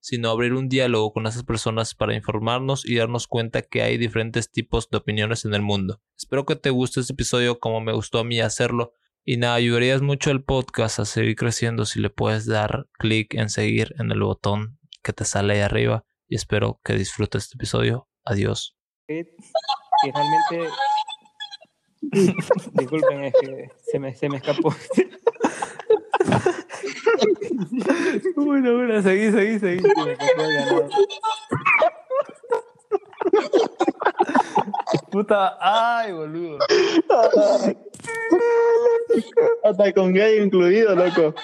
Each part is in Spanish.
sino abrir un diálogo con esas personas para informarnos y darnos cuenta que hay diferentes tipos de opiniones en el mundo. Espero que te guste este episodio como me gustó a mí hacerlo. Y nada, ayudarías mucho al podcast a seguir creciendo si le puedes dar clic en seguir en el botón que te sale ahí arriba. Y espero que disfrutes este episodio. Adiós. Y realmente Disculpen, es que se me, se me escapó. bueno, bueno, seguí, seguí, seguí. Puta, ay, boludo. Hasta con gay incluido, loco.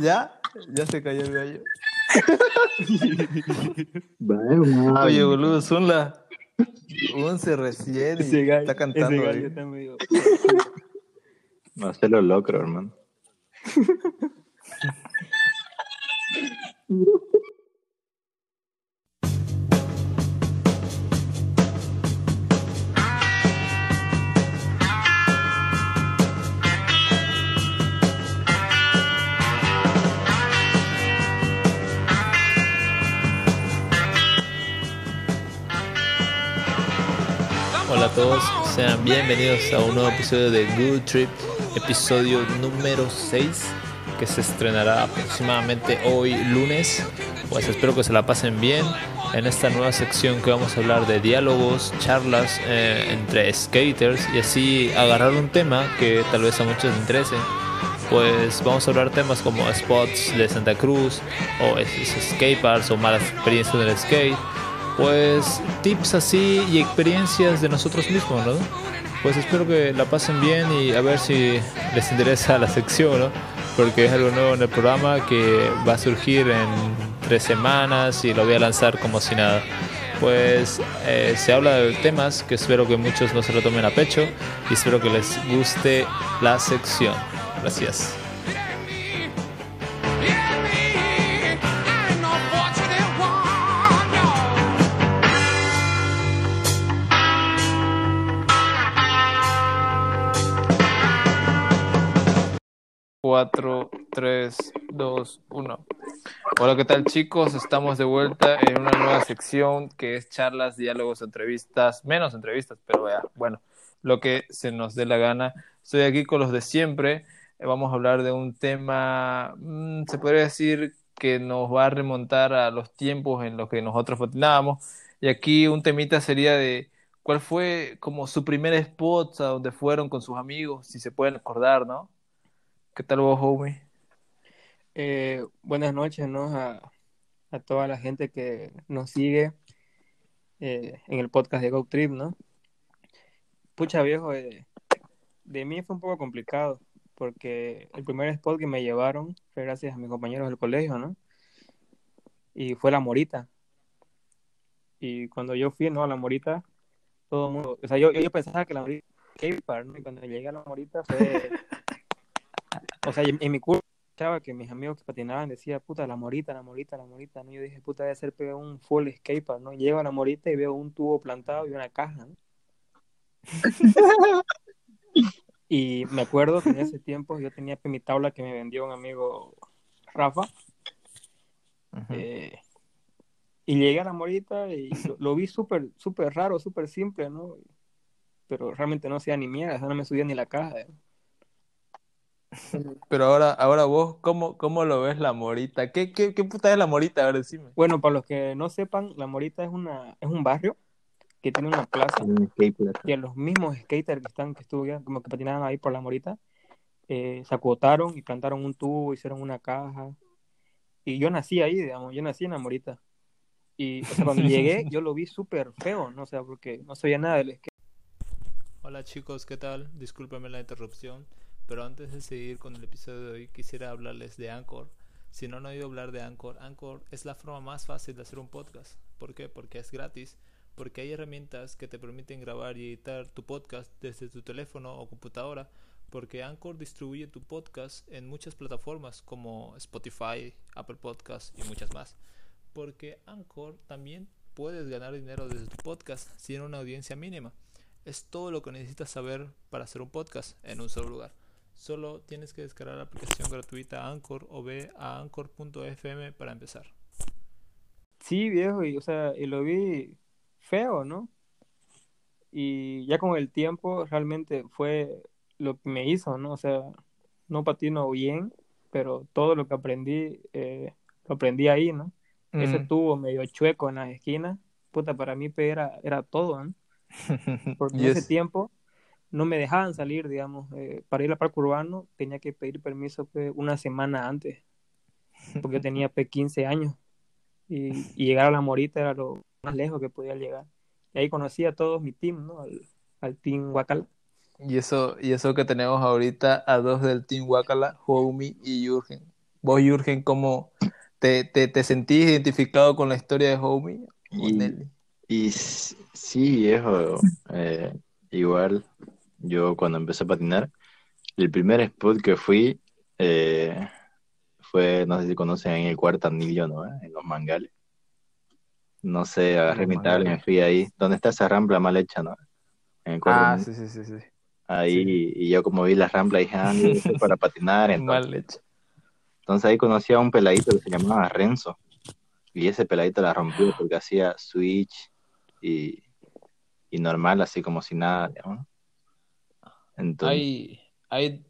¿Ya? Ya se cayó el gallo. Oye, boludo, son las 11 recién y está cantando ahí. No se lo locro, hermano. Hola a todos, sean bienvenidos a un nuevo episodio de Good Trip, episodio número 6, que se estrenará aproximadamente hoy lunes. Pues espero que se la pasen bien en esta nueva sección que vamos a hablar de diálogos, charlas eh, entre skaters y así agarrar un tema que tal vez a muchos les interese. Pues vamos a hablar temas como spots de Santa Cruz o skateparks o malas experiencias en el skate pues tips así y experiencias de nosotros mismos, ¿no? Pues espero que la pasen bien y a ver si les interesa la sección, ¿no? Porque es algo nuevo en el programa que va a surgir en tres semanas y lo voy a lanzar como si nada. Pues eh, se habla de temas que espero que muchos no se lo tomen a pecho y espero que les guste la sección. Gracias. 4, 3, 2, 1. Hola, ¿qué tal chicos? Estamos de vuelta en una nueva sección que es charlas, diálogos, entrevistas, menos entrevistas, pero bueno, lo que se nos dé la gana. Estoy aquí con los de siempre. Vamos a hablar de un tema, mm, se podría decir que nos va a remontar a los tiempos en los que nosotros patinábamos. Y aquí un temita sería de cuál fue como su primer spot a donde fueron con sus amigos, si se pueden acordar, ¿no? ¿Qué tal vos, homie? Eh, buenas noches, ¿no? A, toda la gente que nos sigue eh, en el podcast de Go Trip, ¿no? Pucha, viejo, eh, de mí fue un poco complicado, porque el primer spot que me llevaron fue gracias a mis compañeros del colegio, ¿no? Y fue la Morita. Y cuando yo fui, ¿no? A la Morita, todo el mundo, o sea, yo, yo pensaba que la Morita. Y cuando llegué a la Morita fue o sea, en, mi curso escuchaba que mis amigos que patinaban decían, puta, la morita, la morita, la morita, ¿no? Yo dije, puta, debe ser un full escaper, ¿no? Llego a la morita y veo un tubo plantado y una caja, ¿no? y me acuerdo que en ese tiempo yo tenía mi tabla que me vendió un amigo Rafa. Eh, y llegué a la morita y lo, vi súper, súper raro, súper simple, ¿no? Pero realmente no hacía ni mierda, no me subía ni la caja. ¿eh? Pero ahora, ahora vos, ¿cómo, cómo lo ves la morita? ¿Qué, qué, qué puta es la morita? A ver, decime. Bueno, para los que no sepan, la morita es una, es un barrio que tiene una plaza y a los mismos skaters que están, que estuvieron, como que patinaban ahí por la morita, eh, se acotaron y plantaron un tubo, hicieron una caja. Y yo nací ahí, digamos, yo nací en la morita. Y cuando llegué, yo lo vi súper feo, ¿no? O sea, porque no sabía nada del skate. Hola chicos, ¿qué tal? Discúlpenme la interrupción. Pero antes de seguir con el episodio de hoy, quisiera hablarles de Anchor. Si no han oído hablar de Anchor, Anchor es la forma más fácil de hacer un podcast. ¿Por qué? Porque es gratis. Porque hay herramientas que te permiten grabar y editar tu podcast desde tu teléfono o computadora. Porque Anchor distribuye tu podcast en muchas plataformas como Spotify, Apple Podcasts y muchas más. Porque Anchor también puedes ganar dinero desde tu podcast sin una audiencia mínima. Es todo lo que necesitas saber para hacer un podcast en un solo lugar. Solo tienes que descargar la aplicación gratuita Anchor o ve a anchor.fm para empezar. Sí, viejo, y o sea, y lo vi feo, ¿no? Y ya con el tiempo realmente fue lo que me hizo, ¿no? O sea, no patino bien, pero todo lo que aprendí, eh, lo aprendí ahí, ¿no? Ese Mm. tubo medio chueco en las esquinas, puta, para mí era, era todo, ¿no? Porque en Y ese es- tiempo no me dejaban salir, digamos, eh, para ir al parque urbano tenía que pedir permiso pues, una semana antes, porque yo tenía pues, 15 años y, y llegar a la Morita era lo más lejos que podía llegar. Y ahí conocí a todo mi team, ¿no? Al, al team Huacal. Y eso, y eso que tenemos ahorita a dos del Team Wakala, Homie y Jürgen. Vos, Jürgen, ¿cómo te, te, te sentís identificado con la historia de Homie Y- Nelly? Y sí, viejo, eh, igual yo cuando empecé a patinar, el primer spot que fui eh, fue, no sé si conocen en el cuarto anillo, ¿no? ¿Eh? En los mangales. No sé, agarré mi tabla y me fui ahí, donde está esa rampla mal hecha, ¿no? En el cuarto Ah, sí, sí, sí, sí. Ahí, y yo como vi la rampla dije, ah, es para patinar, entonces, Mal entonces ahí conocí a un peladito que se llamaba Renzo, y ese peladito la rompió porque hacía switch y, y normal, así como si nada, digamos. Entonces, Hay, hay,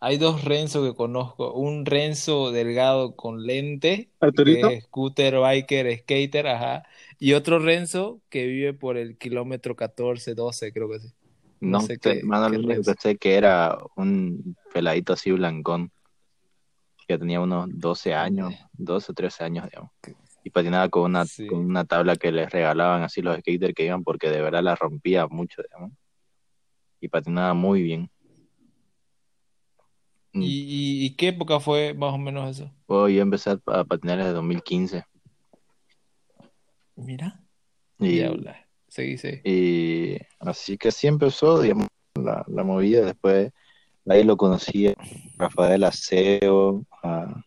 hay dos Renzo que conozco. Un Renzo delgado con lente, ¿Arturito? que es scooter, biker, skater, ajá. Y otro Renzo que vive por el kilómetro 14, 12, creo que sí. no sé sé, qué- mano, qué lo único que sé que era un peladito así blancón, que tenía unos 12 años, 12 o 13 años, digamos. Y patinaba con una, Sí. con una tabla que les regalaban así los skaters que iban porque de verdad la rompía mucho, digamos. Y patinaba muy bien. Mm. ¿Y, qué época fue más o menos eso? Oh, yo empecé a, patinar desde 2015. Mira. Y, Diabla. Seguí, seguí. y así que así empezó, digamos, la, la movida. Después de ahí lo conocí a Rafael Aceo, a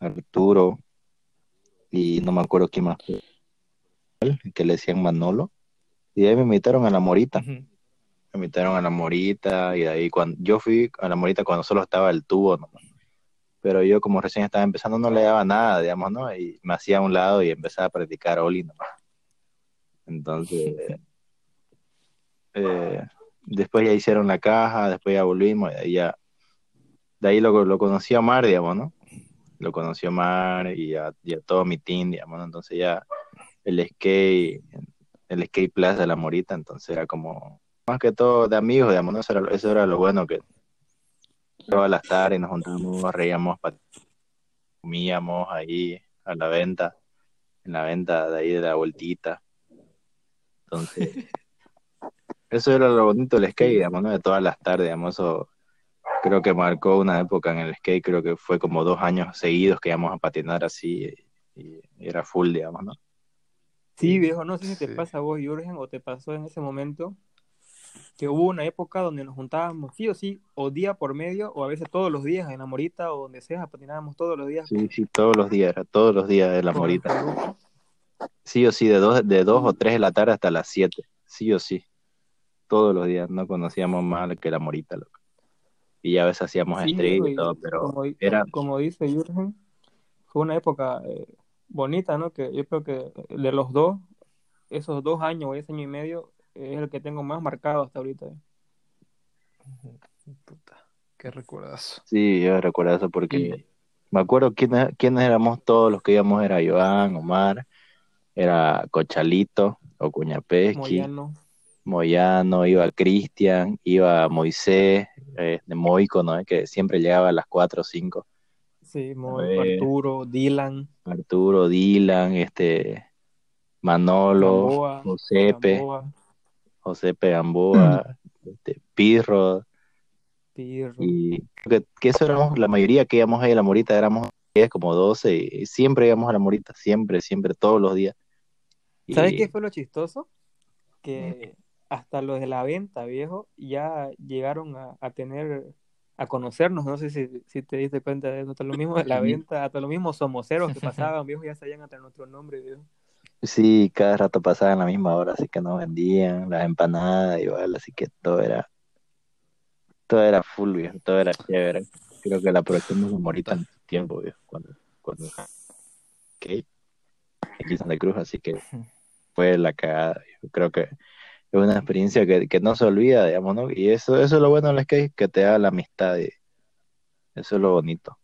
Arturo, y no me acuerdo quién más fue, que le decían Manolo. Y ahí me invitaron a la Morita. Ujú. Invitaron a la Morita y de ahí cuando yo fui a la Morita cuando solo estaba el tubo nomás. Pero yo como recién estaba empezando no le daba nada, digamos, ¿no? Y me hacía a un lado y empezaba a practicar Oli nomás. Entonces, eh, después ya hicieron la caja, después ya volvimos y de ahí ya, de ahí lo, lo conocí a Omar, digamos, ¿no? Lo conocí a Omar y a, y a todo mi team, digamos, ¿no? Entonces ya el skate, el skate plus de la Morita, entonces era como más que todo de amigos, digamos, ¿no? Eso era, lo- eso era lo bueno que todas las tardes nos juntábamos, nos reíamos, comíamos ahí a la venta, en la venta de ahí de la vueltita. Entonces, eso era lo bonito del skate, digamos, ¿no? De todas las tardes, digamos, eso creo que marcó una época en el skate, creo que fue como dos años seguidos que íbamos a patinar así y, y era full, digamos, ¿no? Sí, viejo, no sé si te Sí. pasa a vos, Jürgen, o te pasó en ese momento que hubo una época donde nos juntábamos sí o sí, o día por medio, o a veces todos los días en la Morita o donde sea, patinábamos todos los días Sí, sí, todos los días, era todos los días de la morita. Sí o sí, de dos, de dos o tres de la tarde hasta las siete. Sí o sí. Todos los días. No conocíamos más que la morita, loco. Y ya a veces hacíamos Sí, stream y todo, pero como, era, como dice Jürgen, fue una época eh, bonita, ¿no? Que yo creo que de los dos, esos dos años o ese año y medio, es el que tengo más marcado hasta ahorita. eh. Puta, qué recuerdazo. sí, yo recuerdo eso porque Y- me acuerdo quiénes, quiénes éramos todos los que íbamos, era Joan, Omar, era Cochalito, o Cuñapeschi, Moyano, Moyano, iba Cristian, iba Moisés, eh, de Moico, ¿no? Que siempre llegaba a las cuatro o cinco. sí, Mo- ver. Arturo, Dylan, Arturo, Dylan, este, Manolo, Gamboa, Josepe, Gamboa, Josepe Gamboa, este, Pirro, Pirro. y creo que, que eso éramos, la mayoría que íbamos ahí a la Morita éramos 10, como 12, y siempre íbamos a la morita, siempre, siempre, todos los días. ¿Sabes qué fue lo chistoso? Que hasta los de la venta, viejo, ya llegaron a, a tener, a conocernos. No sé si, si te diste cuenta de eso. Hasta los mismos de la venta, hasta los mismos somoceros que pasaban, viejo, ya sabían hasta nuestro nombre, viejo. Sí, cada rato pasaban la misma hora, así que nos vendían las empanadas igual, así que todo era, todo era full, viejo, todo era chévere. Creo que la aprovechamos la morita en su tiempo, viejo, cuando, cuando, ok, aquí Santa Cruz, así que fue la cagada, viejo. Creo que es una experiencia que, que no se olvida, digamos, ¿no? Y eso, eso es lo bueno del skate, que te da la amistad y eso es lo bonito.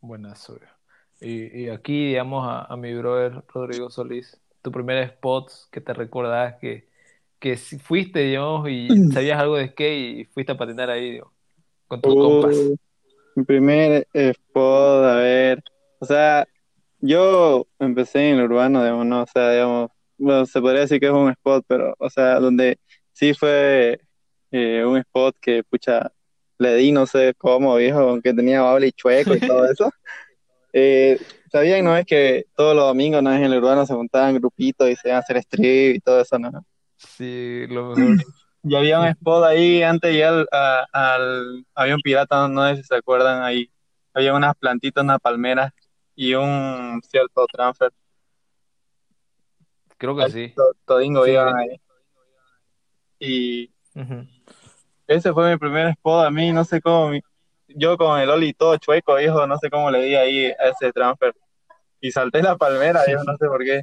Buenazo, viejo. Y, y aquí, digamos, a, a mi brother Rodrigo Solís, tu primer spot que te recordás que, que fuiste, digamos, y sabías algo de skate y fuiste a patinar ahí, digo, con tus compas. Uh, mi primer spot, a ver, o sea, yo empecé en el urbano, digamos, ¿no? O sea, digamos, bueno, se podría decir que es un spot, pero, o sea, donde sí fue eh, un spot que, pucha, le di no sé cómo, viejo, aunque tenía bable y chueco y todo eso. Eh, ¿sabían, no? Es que todos los domingos, ¿no? En el urbano se juntaban grupitos y se iban a hacer strip y todo eso, ¿no? Sí, lo mejor. Y había un spot ahí antes ya al, había un pirata, no sé si se acuerdan ahí. Había unas plantitas, unas palmeras y un cierto transfer. Creo que sí. To- Todingo Sí, iban sí. ahí. Y ese fue mi primer spot a mí, no sé cómo, mi- yo con el Oli todo chueco, viejo, no sé cómo le di ahí a ese transfer. Y salté la palmera, viejo, no sé por qué.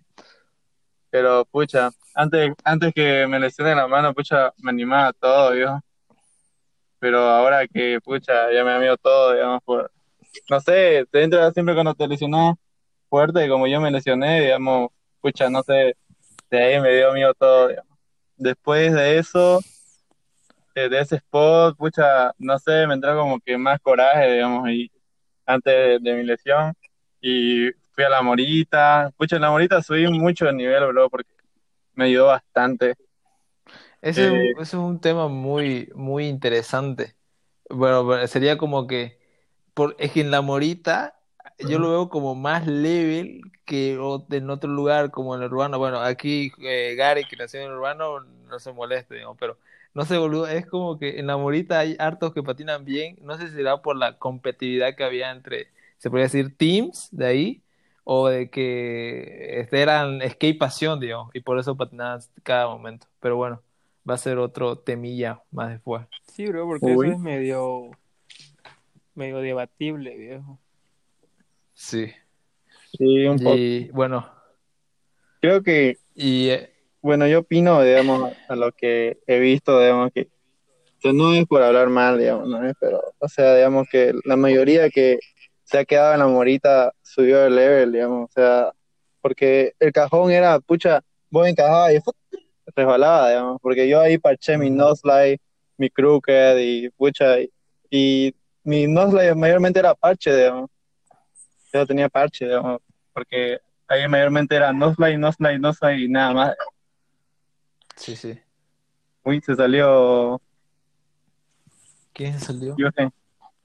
Pero, pucha, antes, antes que me lesione la mano, pucha, me animaba todo, viejo. Pero ahora que, pucha, ya me da miedo todo, digamos, por... No sé, te entra siempre cuando te lesionas fuerte, como yo me lesioné, digamos, pucha, no sé, de ahí me dio miedo todo, digamos. Después de eso, eh, de ese spot, pucha, no sé, me entró como que más coraje, digamos, y antes de, de mi lesión, y fui a la Morita, pucha, en la Morita subí mucho de nivel, bro, porque me ayudó bastante. Ese, es un- Eh, ese es un tema muy, muy interesante. Bueno, sería como que, por, es que en la Morita yo lo veo como más level que en otro lugar, como en el urbano. Bueno, aquí eh, Gary, que nació en el urbano, no se moleste, digamos, pero no sé, boludo, es como que en la Morita hay hartos que patinan bien. No sé si será por la competitividad que había entre, se podría decir, teams de ahí, o de que este, eran skate pasión, digamos, y por eso patinaban cada momento. Pero bueno, va a ser otro temilla más después. Sí, bro, porque Uy. eso es medio, medio debatible, viejo. Sí. sí, un poco. Y bueno, Creo que y eh, Bueno, yo opino, digamos, a lo que he visto, digamos, que o sea, no es por hablar mal, digamos, no es, pero, o sea, digamos que la mayoría que se ha quedado en la morita subió el level, digamos, o sea, porque el cajón era, pucha, vos encajabas y resbalaba, digamos, porque yo ahí parché mi noslide, mi crooked y, pucha, y, y mi noslide mayormente era parche, digamos, yo tenía parche, digamos, porque ahí mayormente era noslide, noslide, noslide y nada más. Sí, sí. Uy, se salió ¿Quién salió? yo sé.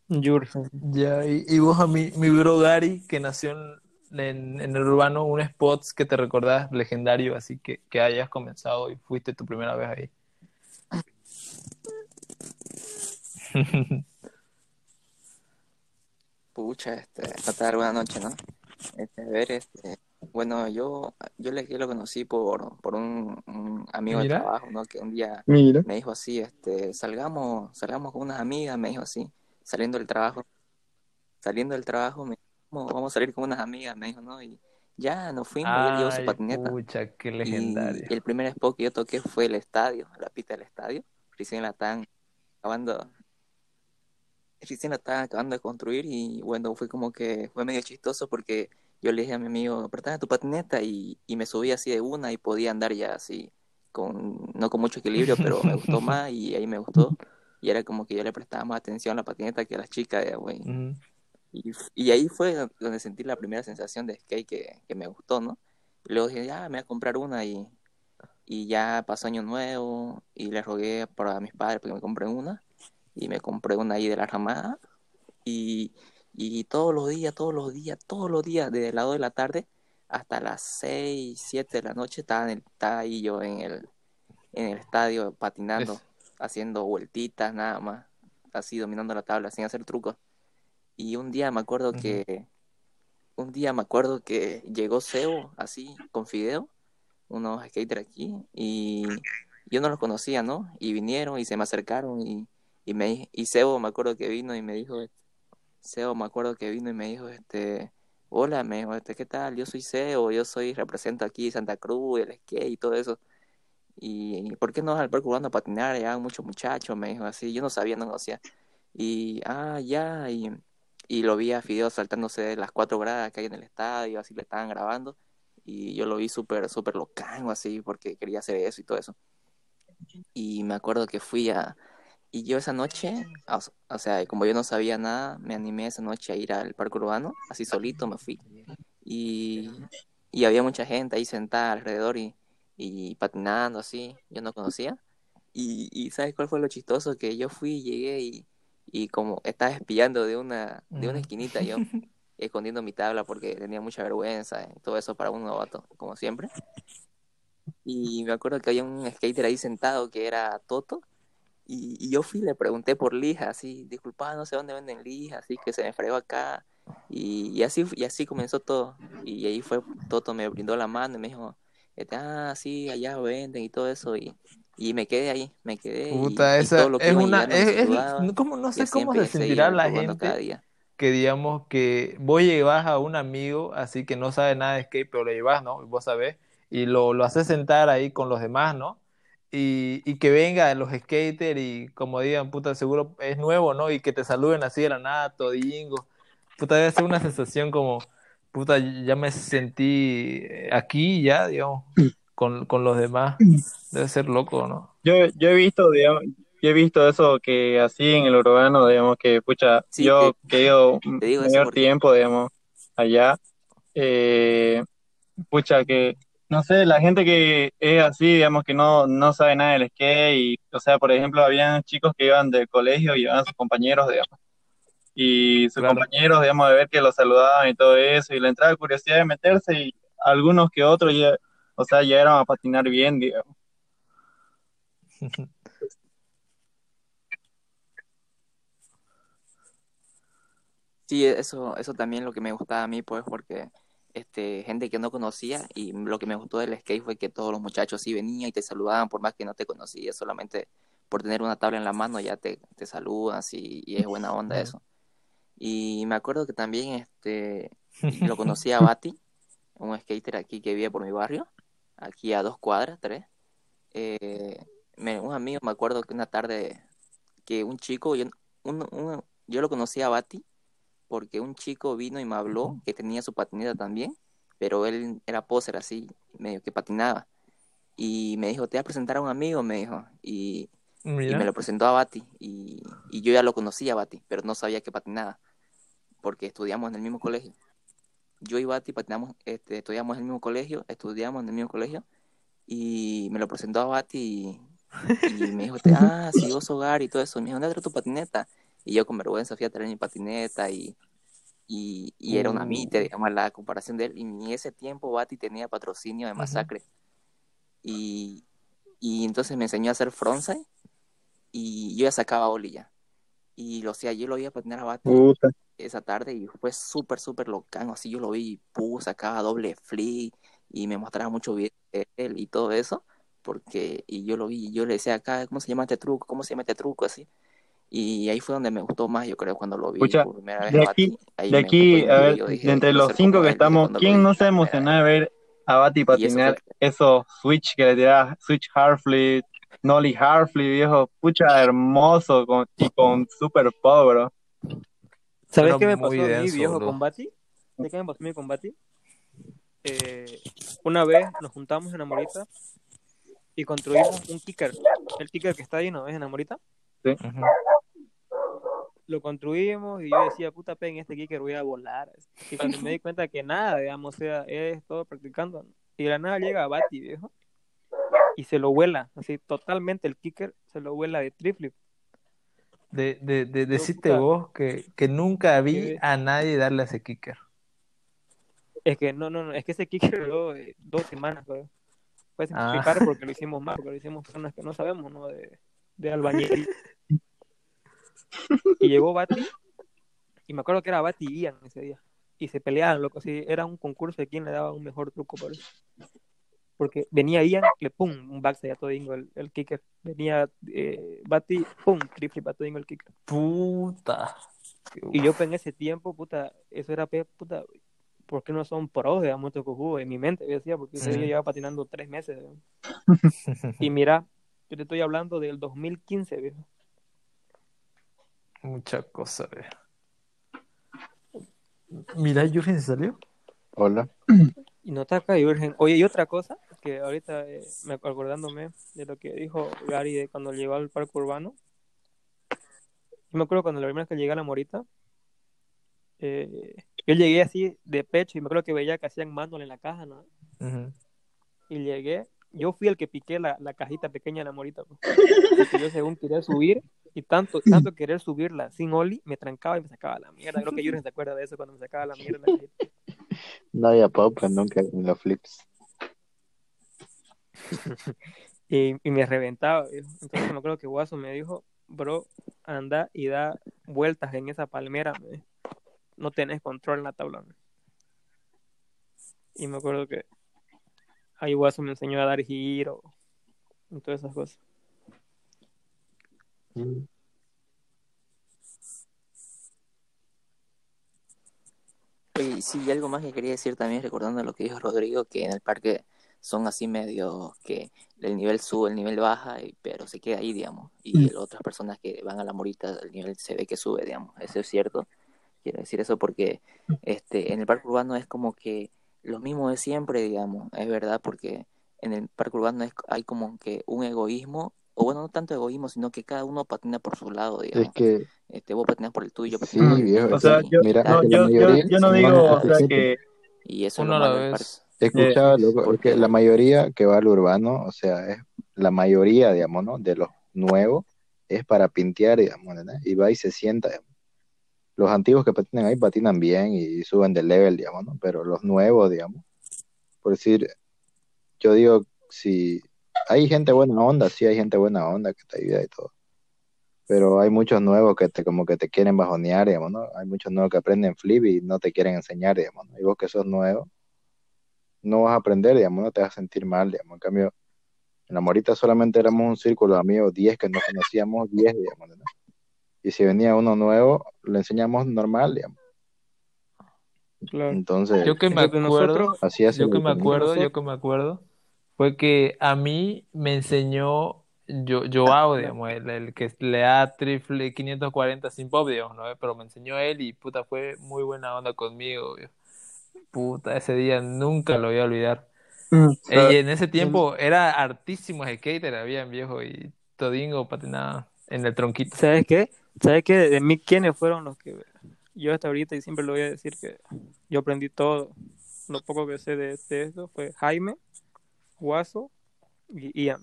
Jurgen. Ya, y, y vos a mi, mi bro Gary, que nació en, en, en el urbano, un spot que te recordás legendario, así que, que hayas comenzado y fuiste tu primera vez ahí. Pucha, este, esta tarde, buena noche, ¿no? Este, a ver, este, bueno, yo, yo le, lo conocí por, por un, un amigo de trabajo, ¿no? Que un día Mira. me dijo así, este, salgamos, salgamos con unas amigas, me dijo así, saliendo del trabajo, saliendo del trabajo, me dijo, vamos, vamos a salir con unas amigas, me dijo, ¿no? Y ya nos fuimos, y él llevó su Ay, patineta. pucha, qué Y, legendario. y el primer spot que yo toqué fue el estadio, la pista del estadio. Recién la estaban acabando, recién la estaban acabando de construir y bueno, fue como que fue medio chistoso porque yo le dije a mi amigo, préstame tu patineta y, y me subí así de una y podía andar ya así, con, no con mucho equilibrio, pero me gustó más y ahí me gustó. Y era como que yo le prestaba más atención a la patineta que a las chicas, güey. Ujú. Y, y ahí fue donde sentí la primera sensación de skate que, que me gustó, ¿no? Y luego dije, ya, me voy a comprar una y, y ya pasó año nuevo y le rogué para mis padres para que me compren una y me compré una ahí de la ramada y Y todos los días, todos los días, todos los días, desde las 2 de la tarde hasta las 6, 7 de la noche, estaba, en el, estaba ahí yo en el, en el estadio patinando, Es- haciendo vueltitas nada más, así dominando la tabla, sin hacer trucos. Y un día me acuerdo que, un día me acuerdo que llegó Sebo, así, con Fideo, unos skaters aquí, y yo no los conocía, ¿no? Y vinieron y se me acercaron y, y me y Sebo me acuerdo que vino y me dijo, Sebo me acuerdo que vino y me dijo, este, hola, me dijo, este, ¿qué tal? Yo soy Sebo, yo soy, represento aquí Santa Cruz, el skate y todo eso. Y ¿por qué no vas al parque a patinar? Ya muchos muchachos, me dijo así, yo no sabía, no conocía. Y, ah, ya, y, y lo vi a Fideo saltándose de las cuatro gradas que hay en el estadio, así le estaban grabando. Y yo lo vi súper, súper locano, así, porque quería hacer eso y todo eso. Y me acuerdo que fui a... Y yo esa noche, o, o sea, como yo no sabía nada, me animé esa noche a ir al parque urbano, así solito me fui. Y, y había mucha gente ahí sentada alrededor y, y patinando así, yo no conocía. Y, y ¿sabes cuál fue lo chistoso? Que yo fui, llegué y, y como estaba espiando de una, de una esquinita yo, escondiendo mi tabla porque tenía mucha vergüenza y todo eso para un novato, como siempre. Y me acuerdo que había un skater ahí sentado que era Toto. Y, y yo fui y le pregunté por lija, así, disculpa, no sé dónde venden lija, así que se me fregó acá. Y, y así y así comenzó todo. Y ahí fue, Toto me brindó la mano y me dijo, este, ah, sí, allá venden y todo eso. Y, y me quedé ahí, me quedé. y- Puta, y, esa todo lo que es una. Es, es-. ¿cómo- no Y sé cómo se sentirá la gente que, digamos, que vos llevas a un amigo, así que no sabe nada de skate, pero lo llevas, ¿no? Y vos sabés, y lo, lo haces sentar ahí con los demás, ¿no? Y, y que vengan los skaters y como digan, puta, seguro es nuevo, ¿no? Y que te saluden así de la nada, todingo. Puta, debe ser una sensación como, puta, ya me sentí aquí ya, digamos, con, con los demás. Debe ser loco, ¿no? Yo, yo he visto, digamos, yo he visto eso que así en el urbano, digamos, que, pucha, Sí, yo te, que eso mayor porque tiempo, digamos, allá, eh, pucha, que, no sé, la gente que es así, digamos, que no, no sabe nada del skate, y, o sea, por ejemplo, habían chicos que iban del colegio y llevaban a sus compañeros, digamos, y sus Claro. compañeros, digamos, de ver que los saludaban y todo eso, y le entraba curiosidad de meterse, y algunos que otros ya, o sea, ya eran a patinar bien, digamos. Sí, eso, eso también lo que me gustaba a mí, pues, porque este, gente que no conocía y lo que me gustó del skate fue que todos los muchachos sí venían y te saludaban por más que no te conocías, solamente por tener una tabla en la mano ya te, te saludan sí, y es buena onda eso. Y me acuerdo que también este, lo conocí a Bati, un skater aquí que vive por mi barrio, aquí a dos cuadras, tres. Eh, me- un amigo, me acuerdo que una tarde que un chico, yo, un- un- yo lo conocí a Bati porque un chico vino y me habló que tenía su patineta también, pero él era poser así, medio que patinaba. Y me dijo, te voy a presentar a un amigo, me dijo. Y, y me lo presentó a Bati. Y, y yo ya lo conocía a Bati, pero no sabía que patinaba, porque estudiamos en el mismo colegio. Yo y Bati patinamos, este, estudiamos en el mismo colegio, estudiamos en el mismo colegio, y me lo presentó a Bati y, y me dijo, ah, sí, vos hogar y todo eso. Me dijo, ¿dónde traes tu patineta? Y yo con vergüenza fui a traer mi patineta y, y, y era una Uh. mite, digamos, la comparación de él. Y en ese tiempo Bati tenía patrocinio de. Masacre. Y, y entonces me enseñó a hacer frontside y yo ya sacaba oli ya. Y lo hacía, yo lo iba a patinar a Bati Puta. esa tarde y fue súper, súper locano. Así yo lo vi, pu, sacaba doble flip y me mostraba mucho de él y todo eso. Porque, y yo lo vi, y yo le decía acá, ¿cómo se llama este truco? ¿Cómo se llama este truco? Así. Y ahí fue donde me gustó más, yo creo, cuando lo vi Pucha, por primera vez de a aquí, Bati. De aquí, a ver, dije, de entre los cinco que él, estamos, ¿quién no se vez. emociona de ver a Bati Y eso fue patinar esos switch que le tiraba, switch hard flip, hard flip, viejo, pucha, hermoso, con, y con super pop, bro. ¿Sabes qué me pasó a mí, denso, viejo, con Bati? ¿Sabes qué me pasó a mí con Bati? Eh, una vez nos juntamos en Amorita y construimos un kicker. El kicker que está ahí, ¿no ves en Amorita? Lo construimos y yo decía, puta pe, en este kicker voy a volar. Y cuando me di cuenta que nada, digamos, o sea, es todo practicando. Y de la nada llega Bati, viejo, y se lo vuela, así totalmente el kicker se lo vuela de triflip. De, de, de decirte vos que, que nunca vi a nadie darle a ese kicker. Es que no, no, no, es que ese kicker duró eh, dos semanas, pues. Fue sin Ah. explicar porque lo hicimos mal, porque lo hicimos personas que no sabemos, ¿no? De, de albañil. Y llegó Bati, y me acuerdo que era Bati y Ian ese día. Y se peleaban, loco, así, era un concurso de quién le daba un mejor truco, por eso. Porque venía Ian, le pum, un backside a todingo el, el kicker. Venía eh, Bati, pum, triple a todingo el kicker. Puta. Y yo pues, en ese tiempo, puta, eso era, puta, ¿por qué no son pros, digamos, estos cojudos? En mi mente, yo decía, porque ese día llevaba patinando tres meses. Y mira, yo te estoy hablando del 2015, viejo. Mucha cosa. Mira, Jürgen se salió. Hola. Y no está acá, Jürgen. Oye, y otra cosa, que ahorita eh, me acordándome de lo que dijo Gary de cuando llegó al parque urbano. Yo me acuerdo cuando la primera vez que llegué a la Morita, eh, yo llegué así de pecho y me acuerdo que veía que hacían manual en la caja, ¿no? Ujú. y llegué, yo fui el que piqué la, la cajita pequeña de la morita, pues. porque yo según quería subir, y tanto, tanto querer subirla sin Oli, me trancaba y me sacaba la mierda. Creo que Jürgen se acuerda de eso cuando me sacaba la mierda. No había paupa nunca en los flips. Y, y me reventaba. viejo. Entonces me acuerdo que Guaso me dijo, bro, anda y da vueltas en esa palmera, me no tenés control en la tabla. me. Y me acuerdo que ahí Guaso me enseñó a dar giro y todas esas cosas. Oye, y sí, y algo más que quería decir también, recordando lo que dijo Rodrigo, que en el parque son así medio que el nivel sube, el nivel baja, y- pero se queda ahí, digamos. Y Mm. otras personas que van a la morita, el nivel se ve que sube, digamos. Eso es cierto. Quiero decir eso porque este, en el parque urbano es como que lo mismo de siempre, digamos. Es verdad, porque en el parque urbano es, hay como que un egoísmo, o bueno, no tanto egoísmo, sino que cada uno patina por su lado, Es digamos. que, Este, vos patinas por el tuyo, yo sí, viejo. O sea, yo, Mira, no, es yo, yo, no digo, o sea, que y eso es Uno lo a la malo del parque. vez. He escuchado, loco, Porque- porque la mayoría que va al urbano, o sea, es la mayoría, digamos, ¿no? De los nuevos es para pintear, digamos, ¿no? Y va y se sienta, digamos. Los antiguos que patinan ahí patinan bien y suben de level, digamos, ¿no? Pero los nuevos, digamos, por decir, yo digo, si hay gente buena onda, sí hay gente buena onda que te ayuda y todo. Pero hay muchos nuevos que te como que te quieren bajonear, digamos, ¿no? Hay muchos nuevos que aprenden flip y no te quieren enseñar, digamos, ¿no? Y vos que sos nuevo, no vas a aprender, digamos, no te vas a sentir mal, digamos. En cambio, en la Morita solamente éramos un círculo de amigos, 10 que nos conocíamos, 10, digamos, ¿no? Y si venía uno nuevo, le enseñamos normal, digamos. Claro. Entonces, Yo que me acuerdo, nosotros- así es. yo que me acuerdo, yo que me acuerdo, fue que a mí me enseñó yo, Joao, digamos, el, el que le da triple 540 sin pop, digamos, ¿no? Pero me enseñó él y puta, fue muy buena onda conmigo, viejo. Puta, ese día nunca lo voy a olvidar. sea, Y en ese tiempo era hartísimo skater, habían viejo, y Todingo patinaba en el tronquito. ¿Sabes qué? ¿Sabes qué? De mí, ¿quiénes fueron los que yo hasta ahorita y siempre lo voy a decir que yo aprendí todo, lo poco que sé de, de esto fue Jaime, Guaso y Ian.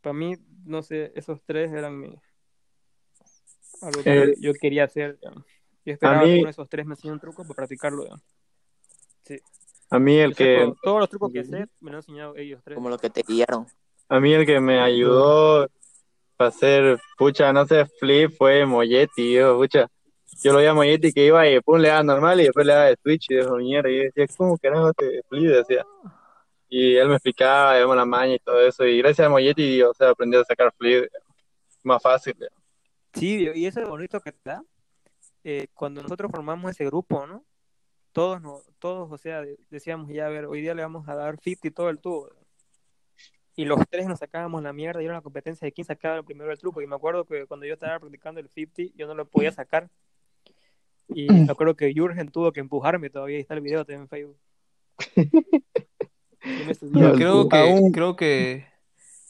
Para mí, no sé, esos tres eran mi, algo que Eh, yo quería hacer. digamos. Yo esperaba mí- que uno de esos tres me enseñe un truco para practicarlo. digamos. a mí el Yo que, todos los trucos que sé me lo han enseñado ellos tres. Como lo que te guiaron. a mí el que me ayudó a hacer, pucha, no sé, flip fue Molletti, yo, pucha. Yo lo veía a Molletti que iba y pum, le daba normal y después le daba de Twitch y de mierda. Y yo decía, ¿cómo carajo te flip? Decía. Y él me explicaba, digamos, la maña y todo eso. Y gracias a Molletti, o sea, aprendí a sacar flip más fácil. digamos. Sí, y eso es bonito que da eh, cuando nosotros formamos ese grupo, ¿no? Todos, no, todos, o sea, de- decíamos ya, a ver, hoy día le vamos a dar 50 y todo el tubo. Y los tres nos sacábamos la mierda y era una competencia de quién sacaba el primero el truco. Y me acuerdo que cuando yo estaba practicando el 50, yo no lo podía sacar. Y me acuerdo que Jürgen tuvo que empujarme todavía. Ahí está el video también en Facebook. No, Creo que, Aún- creo que,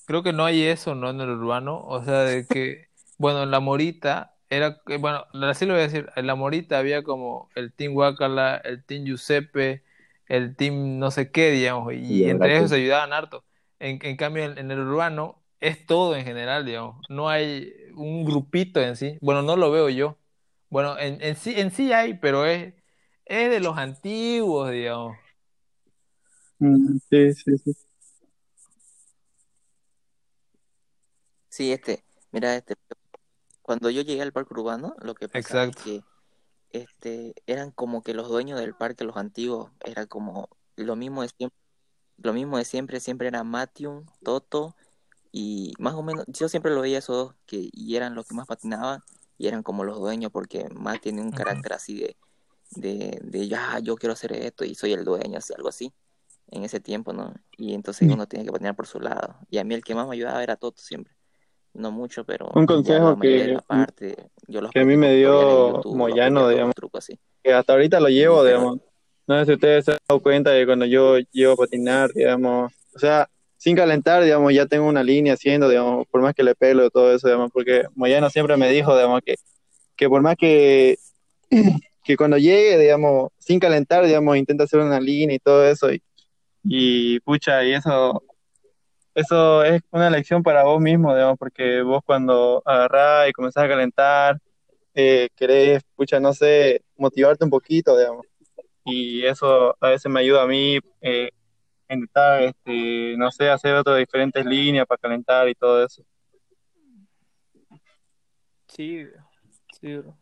creo que no hay eso, ¿no? En el urbano, o sea, de que, bueno, en la Morita era, que- bueno, así lo voy a decir, en la Morita había como el Team Wakala, el Team Giuseppe, el Team no sé qué, digamos, y Y entre ellos se ayudaban harto. En, en cambio, en, en el urbano es todo en general, digamos. No hay un grupito en sí. Bueno, no lo veo yo. Bueno, en, en sí, en sí hay, pero es, es de los antiguos, digamos. Mm, sí, sí, sí. Sí, este, mira, este, cuando yo llegué al parque urbano, lo que pasa es Exacto. que este, eran como que los dueños del parque, los antiguos, era como lo mismo de siempre, lo mismo de siempre, siempre era Matium, Toto, y más o menos, yo siempre lo veía esos dos, que, y eran los que más patinaban, y eran como los dueños, porque Matt tiene un Ujú. carácter así de, de, de ya, yo quiero hacer esto, y soy el dueño, así, algo así, en ese tiempo, ¿no? Y entonces uno tenía que patinar por su lado, y a mí el que más me ayudaba era Toto siempre. No mucho, pero Un consejo que, parte, yo los que a mí me dio YouTube, Moyano, digamos, los trucos así. que hasta ahorita lo llevo, pero, digamos. No sé si ustedes se han dado cuenta de cuando yo llevo a patinar, digamos, o sea, sin calentar, digamos, ya tengo una línea haciendo, digamos, por más que le pelo y todo eso, digamos, porque Moyano siempre me dijo, digamos, que, que por más que, que cuando llegue, digamos, sin calentar, digamos, intenta hacer una línea y todo eso, y, y pucha, y eso, eso es una lección para vos mismo, digamos, porque vos cuando agarrás y comenzás a calentar, eh, querés, pucha, no sé, motivarte un poquito, digamos. Y eso a veces me ayuda a mí, eh, a intentar, este, no sé, hacer otras diferentes líneas para calentar y todo eso. Sí, sí, bro.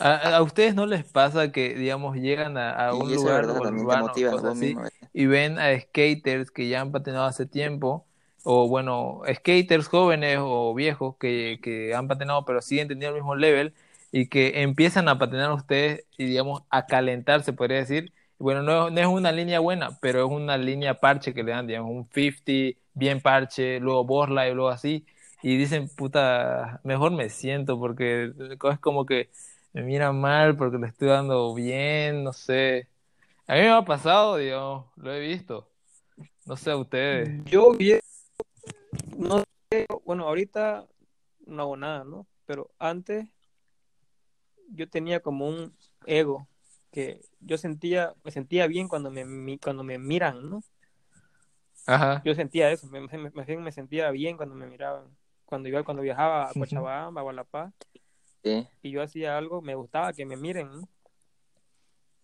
¿A, a ustedes no les pasa que, digamos, llegan a, a un lugar verdad, también te urbano, cosas vos así, mismo. Y ven a skaters que ya han patinado hace tiempo, o bueno, skaters jóvenes o viejos que, que han patinado pero siguen teniendo el mismo level, y que empiezan a patinar ustedes y, digamos, a calentar, se podría decir. Bueno, no, no es una línea buena, pero es una línea parche que le dan, digamos, un 50, bien parche, luego borla y luego así. Y dicen, puta, mejor me siento porque es como que me miran mal porque le estoy dando bien, no sé. A mí me ha pasado, digamos, lo he visto. No sé a ustedes. Yo vi- no sé, bueno, ahorita no hago nada, ¿no? Pero antes yo tenía como un ego que yo sentía, me sentía bien cuando me, cuando me miran, ¿no? Ajá. Yo sentía eso, me, me, me- me sentía bien cuando me miraban. Cuando iba, cuando viajaba a Cochabamba o a La Paz Sí. y yo hacía algo, me gustaba que me miren, ¿no?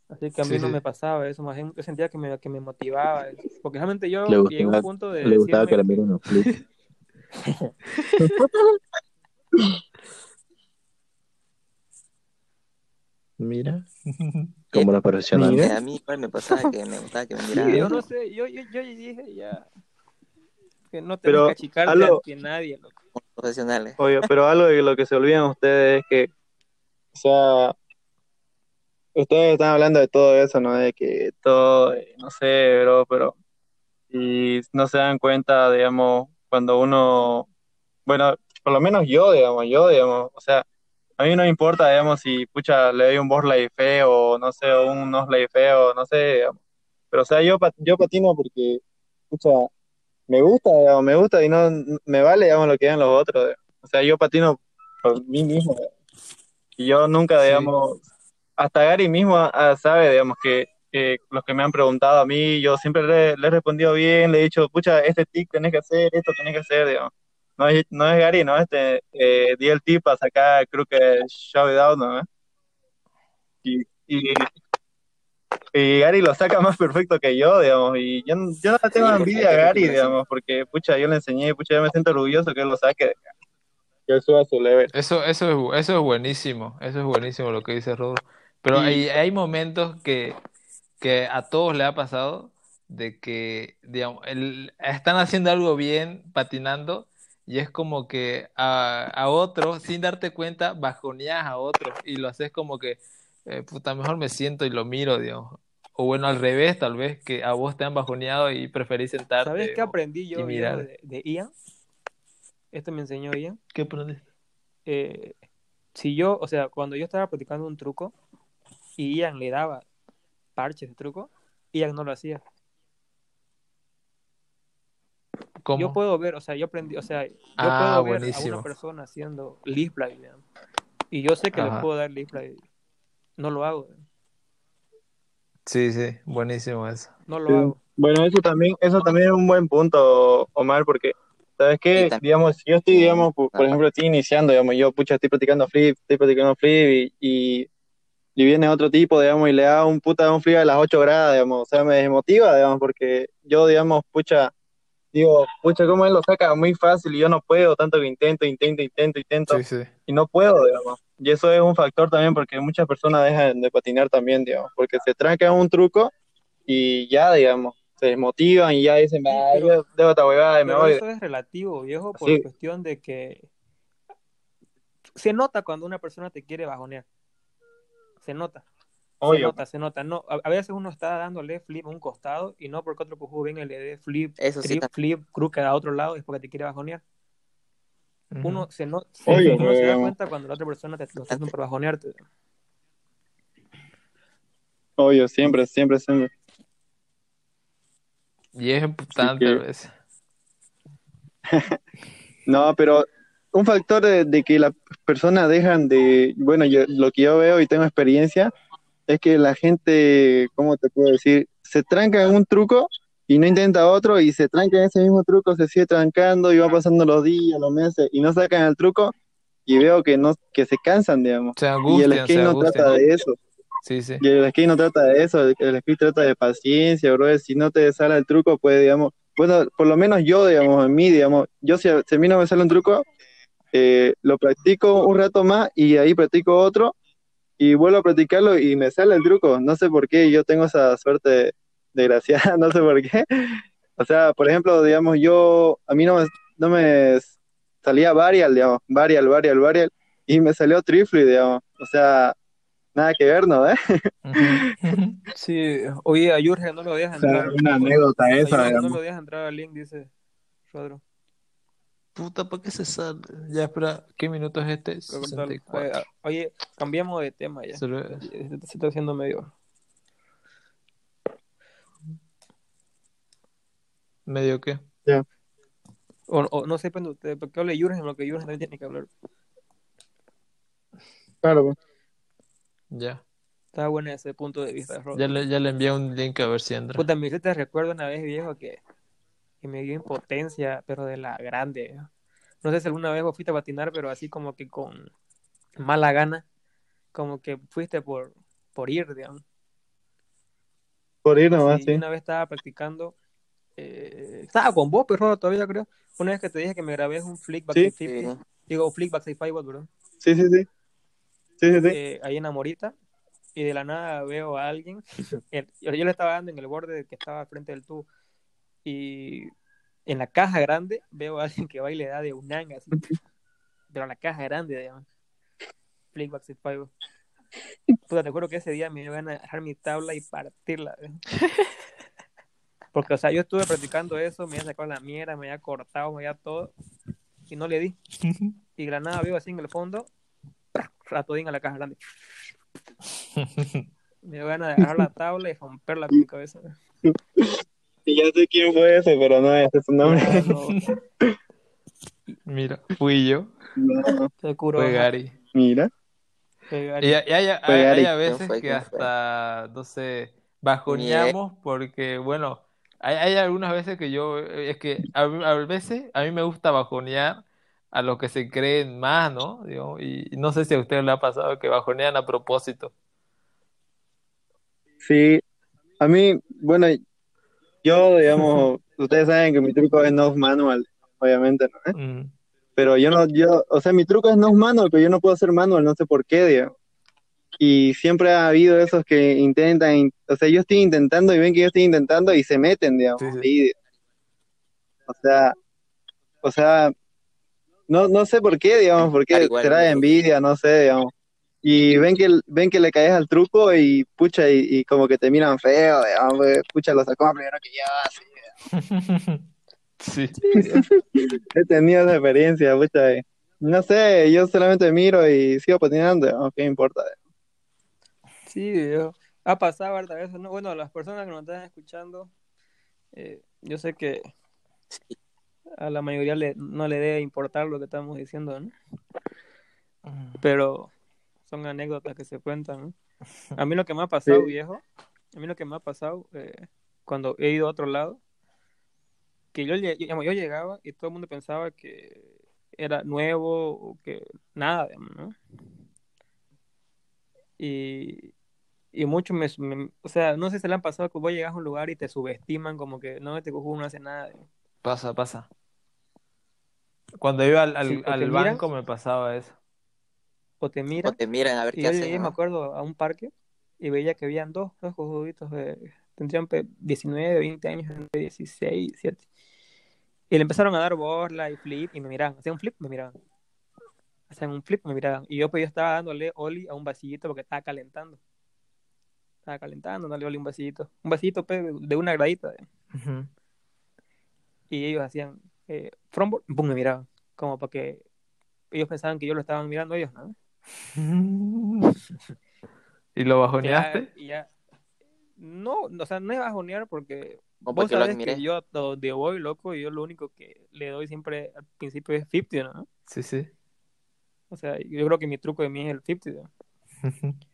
Así que a mí Sí, no sí. me pasaba eso, más bien yo sentía que me, que me motivaba. eso. Porque realmente yo Le llegué a un gustaba, punto de le gustaba que decirme le miren los. Mira, como los profesionales. Mira. A mí igual me pasaba que me gustaba que me Sí, miraran. yo no sé, yo, yo, yo dije ya que no Pero que achicarte algo- ante nadie, loco. Profesionales. Obvio, pero algo de lo que se olvidan ustedes es que, o sea, ustedes están hablando de todo eso, ¿no? De que todo, no sé, bro, pero, y no se dan cuenta, digamos, cuando uno, bueno, por lo menos yo, digamos, yo, digamos, o sea, a mí no me importa, digamos, si, pucha, le doy un borley feo, no sé, o un nosley feo, no sé, digamos. pero, o sea, yo, yo patino porque, pucha, me gusta, digamos, me gusta y no me vale, digamos, lo que digan los otros. digamos. O sea, yo patino por mí mismo. digamos. Y yo nunca, Sí. Hasta Gary mismo ah, sabe, digamos, que, que los que me han preguntado a mí, yo siempre le, le he respondido bien, le he dicho, pucha, este tip tenés que hacer, esto tenés que hacer, digamos. No es, no es Gary, ¿no? Este, eh, di el tip para sacar, creo que shove down, ¿no? Y, y, y Gary lo saca más perfecto que yo, digamos, y yo, no- yo no le tengo Sí, envidia a Gary, digamos, porque, pucha, yo le enseñé, pucha, yo me siento orgulloso que él lo saque, que él suba su level. Eso, eso es, bu- eso es buenísimo. Eso es buenísimo lo que dice Rodro. Pero Y- hay, hay momentos que, que a todos le ha pasado de que, digamos, el- están haciendo algo bien patinando y es como que a, a otro, sin darte cuenta, bajoneas a otro y lo haces como que, eh, puta, mejor me siento y lo miro, digamos. O bueno, al revés, tal vez, que a vos te han bajoneado y preferís sentarte ¿Sabes qué aprendí yo mirar. de, de Ian? Esto me enseñó Ian. ¿Qué aprendiste? Eh, si yo, o sea, cuando yo estaba practicando un truco y Ian le daba parches de truco, Ian no lo hacía. ¿Cómo? Yo puedo ver, o sea, yo aprendí, o sea, yo Ah, puedo ver a una persona haciendo leaf blade, vean, y yo sé que Ajá. le puedo dar leaf blade. No lo hago, vean, Sí, sí, buenísimo eso. no lo Sí. hago. Bueno, eso también, eso también es un buen punto, Omar, porque ¿Sabes también- Digamos, yo estoy, digamos, por, ejemplo, estoy iniciando, digamos, yo, pucha, estoy practicando flip, estoy practicando flip y, y, y viene otro tipo, digamos, y le da un puta un flip a las 8 gradas, digamos, o sea, me desmotiva, digamos, porque yo, digamos, pucha, digo, pucha, cómo él lo saca muy fácil y yo no puedo, tanto que intento, intento, intento, intento, Sí, sí. y no puedo, digamos. Y eso es un factor también porque muchas personas dejan de patinar también, digamos, porque se trancan un truco y ya, digamos, se desmotivan y ya dicen, "Ah, yo debo esta huevada y me Pero voy. eso es relativo, viejo, por Sí. cuestión de que se nota cuando una persona te quiere bajonear. Se nota. Se Obvio. nota, se nota. No, a, a veces uno está dándole flip a un costado y no porque otro pujú venga y le dé flip, Eso sí trip, también. flip, crooked a otro lado es porque te quiere bajonear. Uno se, no, Obvio, uno se da cuenta cuando la otra persona te lo está haciendo por bajonearte. Obvio, siempre, siempre, siempre. Y es importante que- a veces. No, pero un factor de, de que las personas dejan de, bueno, yo, lo que yo veo y tengo experiencia, es que la gente, ¿cómo te puedo decir? Se tranca en un truco y no intenta otro y se tranca en ese mismo truco, se sigue trancando y va pasando los días, los meses y no sacan el truco y veo que no, que se cansan, digamos. Se Y el angustian, skate no trata angustian. de eso. Sí, sí. Y el skate no trata de eso, el, skate trata de paciencia, bro. Si no te sale el truco, pues, digamos, bueno, por lo menos yo, digamos, en mí, digamos, yo si, si a mí no me sale un truco, eh, lo practico un rato más y ahí practico otro y vuelvo a practicarlo y me sale el truco. No sé por qué yo tengo esa suerte desgraciada, no sé por qué. O sea, por ejemplo, digamos, yo, a mí no me, no me salía varial, digamos, varial, varial, varial, y me salió triple, digamos. O sea, nada que ver, ¿no? ¿Eh? Sí, oye, a Jurgen no lo deja O sea, entrar. una anécdota esa, Jurgen no lo deja entrar al link, dice Rodro. Puta, ¿para qué se sale? Ya, espera, ¿qué minuto es este? 64. Eh, oye, cambiamos de tema ya. Se, se está haciendo medio. ¿Medio qué? O, o no sé, depende de ustedes, porque hable Jurgen lo que Jurgen también tiene que hablar. Claro, pues. Ya. Está bueno ese punto de vista de Rodro. Ya le, ya le envié un link a ver si entra. Puta, me te recuerdo una vez, viejo, que, que me dio impotencia, pero de la grande. No sé si alguna vez vos fuiste a patinar, pero así como que con mala gana, como que fuiste por, por ir, digamos. Por ir nomás, Sí, una vez estaba practicando, eh, estaba con vos, pero todavía creo. Una vez que te dije que me grabé un flick back Sí. 50, digo, flick back 65, perdón, Sí, sí, sí. Sí, sí, sí. eh, ahí en Amorita, y de la nada veo a alguien, yo le estaba dando en el borde que estaba frente del tubo, y en la caja grande veo a alguien que va y le da de un así, pero en la caja grande, digamos, flick back 65. Puta, te juro que ese día me dio ganas de dejar mi tabla y partirla. Porque, o sea, yo estuve practicando eso, me había sacado la mierda, me había cortado, me había todo, y no le di. Y de la nada veo así en el fondo, ratodín a la caja grande. Me dio ganas de agarrar la tabla y romperla con mi cabeza. Ya sé quién fue ese, pero no ese es su nombre. No, Mira, fui yo, No, te curo. fue Gary. mira. Fue Gary. Y, y hay, hay- Fue hay Gary. a veces fue? que hasta, no sé, bajoneamos porque, bueno, hay, hay algunas veces que yo, es que a, a veces a mí me gusta bajonear a los que se creen más, ¿no? Digo, y no sé si a ustedes le ha pasado que bajonean a propósito. Sí, a mí, bueno, yo, digamos, ustedes saben que mi truco es no manual, obviamente, ¿no? ¿Eh? Mm. Pero yo no, yo, o sea, mi truco es no manual, pero yo no puedo hacer manual, no sé por qué, digamos. Y siempre ha habido esos que intentan, in- o sea, yo estoy intentando y ven que yo estoy intentando y se meten, digamos. Sí, sí. ahí. o sea, o sea, no, no sé por qué, digamos, porque será de envidia, no sé, digamos. Y ven que, ven que le caes al truco y pucha, y, y como que te miran feo, pues, pucha, lo sacó primero que yo, así. Sí. He tenido esa experiencia, pucha. y No sé, yo solamente miro y sigo patinando, digamos, ¿qué importa? Sí, yo. Ha pasado harta veces, ¿no? Bueno, las personas que nos están escuchando, eh, yo sé que a la mayoría le, no le debe importar lo que estamos diciendo, ¿no? Pero son anécdotas que se cuentan, ¿no? A mí lo que me ha pasado, Sí. viejo, a mí lo que me ha pasado eh, cuando he ido a otro lado, que yo, llegaba y todo el mundo pensaba que era nuevo o que nada, digamos, ¿no? Y, y muchos me, me- o sea, no sé si se le han pasado que vos llegas a un lugar y te subestiman como que no, este cojudo no hace nada. digamos. Pasa, pasa. Cuando iba al, al, Sí, miran. banco me pasaba eso. O te O miran. te miran a ver Y qué yo haces. llegué, me acuerdo, a un parque y veía que habían dos, dos cojuditos de, tendrían pe- 19, 20 años, entre 16, 17. Y le empezaron a dar borla y flip y me miraban. Hacían un flip, me miraban. Hacían un flip, me miraban. Y yo, pues, yo estaba dándole Oli a un vasillito porque estaba calentando. Estaba calentando, dándole Oli un vasillito. Un vasillito pe, de una gradita. eh. Y ellos hacían eh, frombo, pum, me miraban. Como para que ellos pensaban que yo lo estaban mirando a ellos, ¿no? ¿Y lo Ya- bajoneaste? y ya- No, o sea, no es bajonear porque vos porque lo sabes que yo a donde voy, loco, y yo lo único que le doy siempre al principio es 50, ¿no? Sí, sí. O sea, yo creo que mi truco de mí es el 50. ¿no?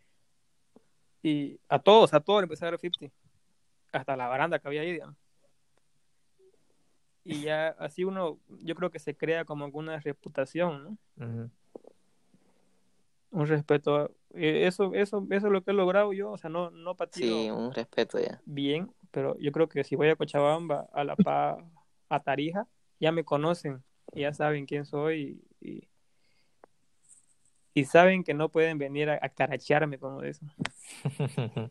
Y a todos, a todos le empecé a dar el 50. Hasta la baranda que había ahí, digamos. Y ya así uno, yo creo que se crea como una reputación, ¿no? Un respeto. a- eh, Eso, eso, eso es lo que he logrado yo. O sea, no, no patino Sí, un respeto ya. bien, pero yo creo que si voy a Cochabamba, a La Paz, a Tarija, ya me conocen, ya saben quién soy y, y, y saben que no pueden venir a, a carachearme como de eso.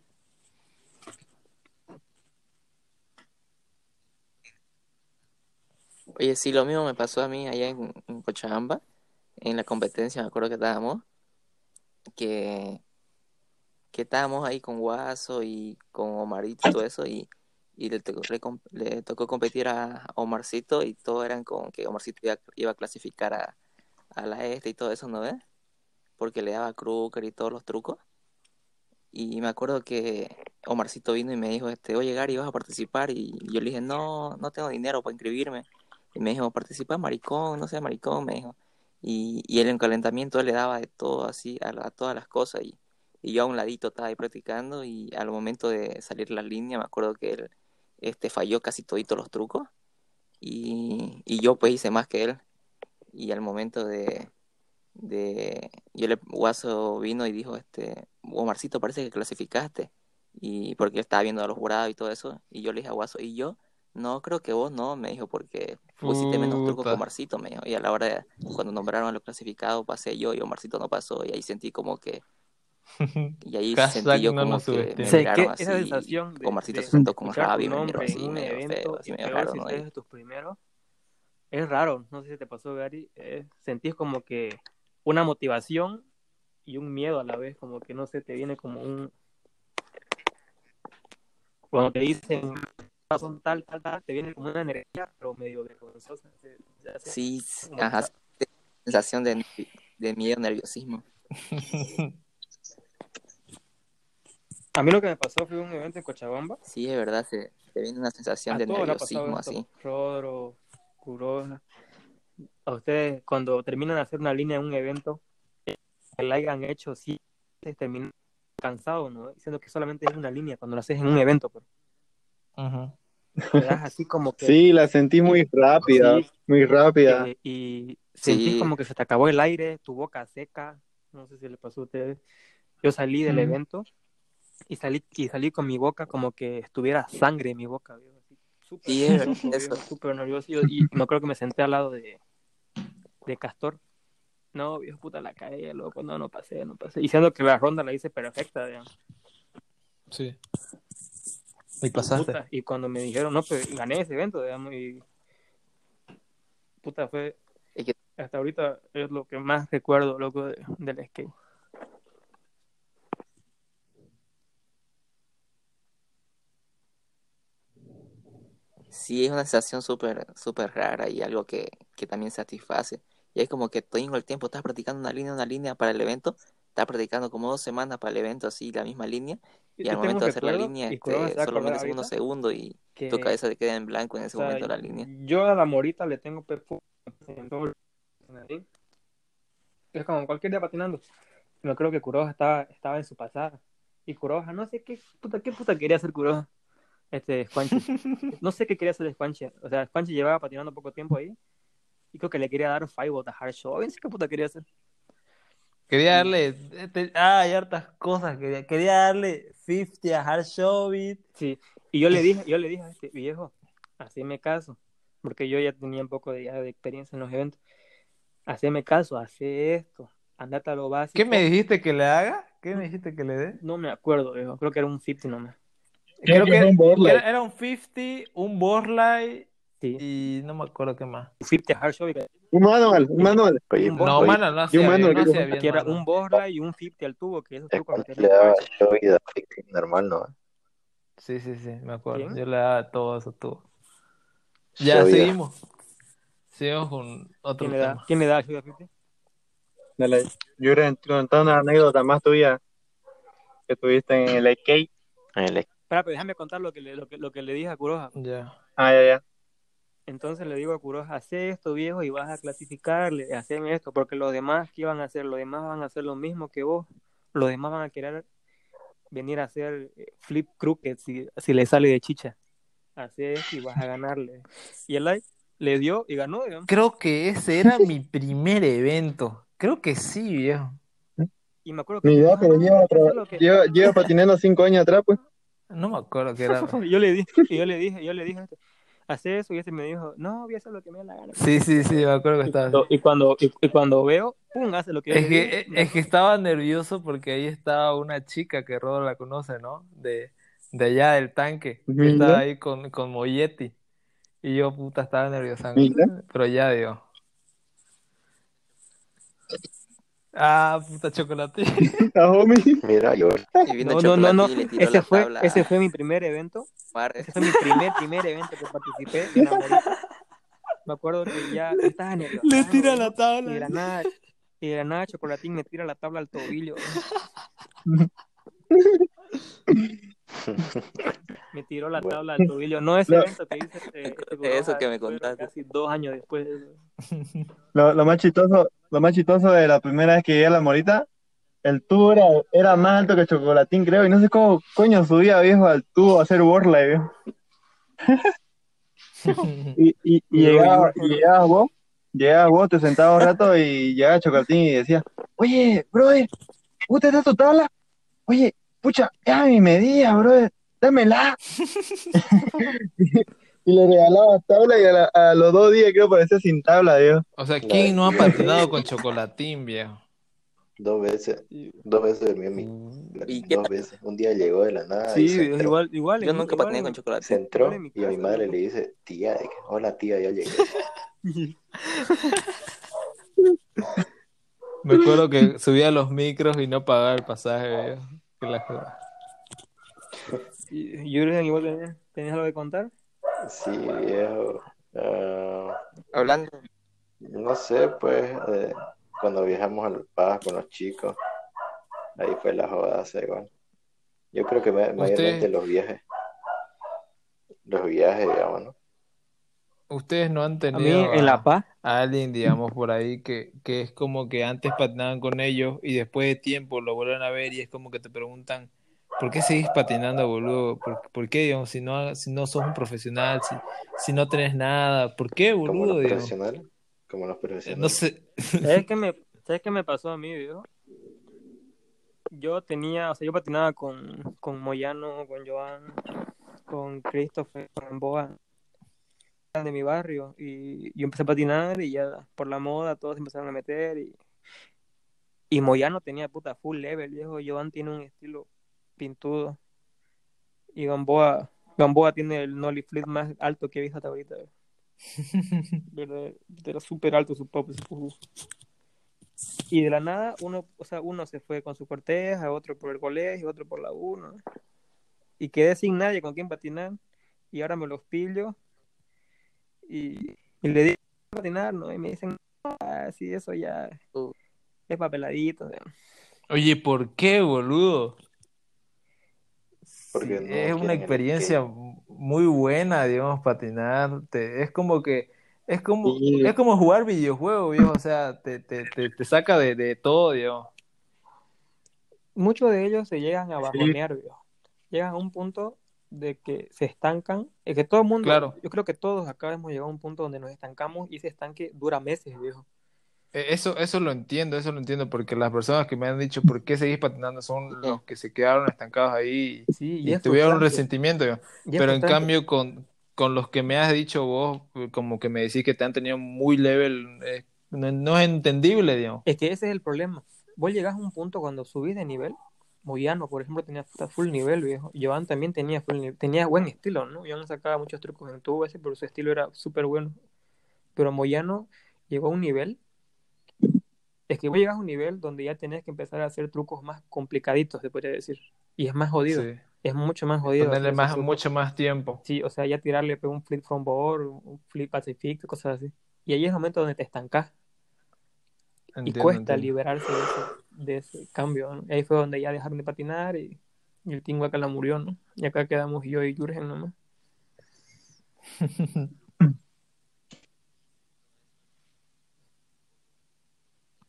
Oye, sí, lo mismo me pasó a mí allá en, en Cochabamba, en la competencia, me acuerdo que estábamos, que, que estábamos ahí con Guaso y con Omarito y todo eso, y, y le, tocó, competir a Omarcito y todos eran con que Omarcito iba, iba a clasificar a, a la este y todo eso, ¿no ves? Porque le daba crooker y todos los trucos. Y me acuerdo que Omarcito vino y me dijo, este, oye Gary, ¿vas a participar? Y yo le dije, no, no tengo dinero para inscribirme. Y me dijo, participa, maricón, no sé, maricón, me dijo. Y, y él en calentamiento él le daba de todo, así, a, a todas las cosas. Y, y yo a un ladito estaba ahí practicando y al momento de salir la línea me acuerdo que él este, falló casi toditos los trucos. Y, y yo pues hice más que él. Y al momento de, de yo le Guaso vino y dijo este Omarcito parece que clasificaste y porque él estaba viendo a los jurados y todo eso y yo le dije a Guaso y yo no creo que vos no me dijo porque pusiste menos truco Puta. Omarcito me dijo y a la hora de, cuando nombraron a los clasificados pasé yo y Omarcito no pasó y ahí sentí como que y ahí sentí yo no como que me miraron así esa sensación de, Omarcito de se sentó con rabia y me miró nombre así medio evento, feo así medio raro si ¿no? es Y- de tus primeros, es raro, no sé si te pasó Gary, eh, sentís como que una motivación y un miedo a la vez, como que no sé, te viene como un... Cuando te dicen son tal, tal, tal, te viene como una energía, pero medio vergonzosa. sí ajá sensación de, de miedo nerviosismo A mí lo que me pasó fue un evento en Cochabamba. sí es verdad se, se viene una sensación A de nerviosismo así Rodro, Curosa. A ustedes, cuando terminan de hacer una línea en un evento, que la hayan hecho, sí, se terminan cansados, ¿no? Diciendo que solamente es una línea cuando lo haces en un evento, pero Así como que. Sí, la sentí muy rápida, Sí. muy rápida. eh, y sentís Sí. como que se te acabó el aire, tu boca seca. No sé si le pasó a ustedes. Yo salí del Mm. evento y salí, y salí con mi boca como que estuviera sangre en mi boca, viejo, así, súper Sí, nervioso, eso. viejo, súper nervioso. Yo- y me acuerdo que me senté al lado de, de Castor. No, viejo puta, la caí, loco, no, no pasé, no pasé. Diciendo que la ronda la hice perfecta, digamos. Sí. Y pasaste. Puta, y cuando me dijeron, no, pues gané ese evento, digamos, y puta, fue, Es que- hasta ahorita es lo que más recuerdo, loco, de- del skate. Sí, es una sensación súper súper rara y algo que, que también satisface. Y es como que todo el tiempo estás practicando una línea, una línea para el evento, estás practicando como dos semanas para el evento, así la misma línea, y Yo al momento un de hacer la línea, y este, metes unos segundos y que, tu cabeza te queda en blanco en ese o sea, momento de la línea. Yo a la morita le tengo así. Es como cualquier día patinando. No creo que Kuroja estaba, estaba en su pasada. Y Kuroja, no sé qué puta, qué puta quería hacer Kuroja. este Squanchy. No sé qué quería hacer Squanchy. O sea, Squanchy llevaba patinando poco tiempo ahí. Y creo que le quería dar five a Hard Show. No sé qué puta quería hacer. Quería darle. este, ah, hay hartas cosas. Quería, quería darle 50 a Hard Showbit. Sí. Y yo le dije, yo le dije a este viejo, haceme caso. Porque yo ya tenía un poco de, ya de experiencia en los eventos. Haceme caso, hace esto. Andate a lo básico. ¿Qué me dijiste que le haga? ¿Qué me dijiste que le dé? No me acuerdo, viejo. Creo que era un 50 nomás. Creo que un era un 50, un Borlai Sí. y no me acuerdo qué más. Un 50 hard show. Que Un manual, un manual. Oye, Un No, mano, no hacía bien, no que- hacía bien, era un Borla y un 50 al tubo, que esos es le daba show y da fixing normal, ¿no? Sí, sí, sí, me acuerdo. ¿Quién? Yo le daba todo eso, tú. Ya, seguimos. Seguimos con otro ¿Quién le da? tema. ¿Quién le da show a 50? Dale. Yo quería contar una anécdota más tuya que tuviste en el AK. En el Espera, pero déjame contar lo que le, lo que, lo que le dije a Kuroja. Ya. Ah, ya, ya. Entonces le digo a Kuroja, hace esto, viejo, y vas a clasificarle, haceme esto, porque los demás, ¿qué van a hacer? Los demás van a hacer lo mismo que vos. Los demás van a querer venir a hacer eh, flip crooked si, si le sale de chicha. Hace esto y vas a ganarle. Y el like le dio y ganó, digamos. Creo que ese era mi primer evento. Creo que sí, viejo. Y me acuerdo que... Ni idea, pero "Ah, lleva, que hacer lo que-". lleva, lleva patinando cinco años atrás, pues. No me acuerdo qué era. yo le dije, y yo le dije, yo le dije, hace eso, y ese me dijo, no, voy a hacer lo que me dé la gana. Sí, sí, sí, me acuerdo que estaba y cuando, y, y cuando veo, pum, hace lo que Es que, digo. es que estaba nervioso porque ahí estaba una chica que Rodo la conoce, ¿no? De, de allá del tanque. que. Estaba ahí con, con Molletti. Y yo, puta, estaba nerviosa. Mira. Pero ya, digo. Ah, puta chocolate. Homie. Mira, yo No, no, no, no. Ese fue, tabla ese fue mi primer evento. Mar. Ese fue mi primer, primer evento que participé. Me acuerdo que ya estaba nervioso. Le tira la Y de tabla. la nada, y de la nada Chocolatín me tira la tabla al tobillo. Me tiró la Bueno. tabla al tobillo. No ese No. evento que hice. eh, este Eso que me contaste. Casi dos años después. de eso. Lo, lo más chistoso, lo más chistoso de la primera vez que llegué a la morita, el tubo era, era más alto que Chocolatín, creo, y no sé cómo coño subía viejo al tubo a hacer burla, viejo. Y, y, y llegaba, vos, llegabas vos, te sentabas un rato y llegaba Chocolatín y decía, oye, brother, ¿usted está tu tabla? Oye, pucha, es a mi medida, brother, dámela. y le regalaba tabla y a, la- a los dos días creo parecía sin tabla, viejo. O sea, ¿quién no ha patinado con chocolatín, viejo? dos veces, dos veces dormí en mi ¿Y qué dos veces. Un día llegó de la nada y Sí, se entró, igual, igual. Yo nunca patiné con chocolate. se entró igual en mi y a mi madre le dice, tía, hola tía, ya llegué. Me acuerdo que subía a los micros y no pagaba el pasaje, viejo. Que la. Y- Jürgen, igual tenías, tenías algo que contar. Sí, viejo. Ah, Hablando, no sé, pues, eh, cuando viajamos al Paz con los chicos, ahí fue la jodaza igual. Yo creo que ma- mayormente los viajes, los viajes, digamos, ¿no? Ustedes no han A mí tenido en a- La Paz, a alguien, digamos, por ahí que, que es como que antes patinaban con ellos y después de tiempo lo vuelven a ver y es como que te preguntan, ¿por qué seguís patinando, boludo? ¿Por, por qué, digamos, si no, si no sos un profesional, si, si no tenés nada? ¿Por qué, Como boludo? los digamos? profesionales, como los Eh, profesionales. No sé. ¿sabes qué me, ¿sabes qué me pasó a mí, viejo? Yo tenía, o sea, yo patinaba con, con Moyano, con Joan, con Christopher, con Boa, de mi barrio, y yo empecé a patinar y ya por la moda todos se empezaron a meter y, y Moyano tenía puta full level, viejo, Joan tiene un estilo pintudo y Gamboa, Gamboa tiene el nollie flip más alto que he visto hasta ahorita. ¿verdad? Era súper alto su pop. su pop. Y de la nada, uno, o sea, uno se fue con su corteja, otro por el colegio, otro por la uno. Y quedé sin nadie con quien patinar. Y ahora me los pillo. Y, y le digo patinar, ¿no? Y me dicen, ah, sí, eso ya Uh. es papeladito. ¿no? Oye, ¿por qué, boludo? Porque Sí, no es una experiencia muy buena, digamos, patinar. Te- es como que, es como, Sí. es como jugar videojuegos, viejo. O sea, te, te, te, te saca de, de todo, digamos. Muchos de ellos se llegan a bajonear, viejo. Llegan a un punto de que se estancan, es que todo el mundo, Claro. yo creo que todos acá hemos llegado a un punto donde nos estancamos y ese estanque dura meses, viejo. Eh, Eso, eso lo entiendo, eso lo entiendo, porque las personas que me han dicho por qué seguís patinando son los que se quedaron estancados ahí Sí, y, y tuvieron un resentimiento. y es Pero en cambio, con, con los que me has dicho vos, como que me decís que te han tenido muy level, eh, no, no es entendible, digamos. Es que ese es el problema. Vos llegás a un punto cuando subís de nivel, Moyano, por ejemplo, tenía full nivel, viejo. Joan también tenía full nivel, tenía buen estilo, ¿no? Joan sacaba muchos trucos en tubo ese, pero su estilo era súper bueno. Pero Moyano llegó a un nivel, es que vos llegas a un nivel donde ya tenés que empezar a hacer trucos más complicaditos, se podría decir. Y es más jodido, Sí. es mucho más jodido. Ponerle más, mucho más tiempo. Sí, o sea, ya tirarle pues, un flip from board, un flip pacific, cosas así. Y ahí es el momento donde te estancás y Entiendo, cuesta entiendo. liberarse de ese, de ese cambio, ¿no? Y ahí fue donde ya dejaron de patinar y, y el Team la murió, ¿no? Y acá quedamos yo y Jurgen nomás.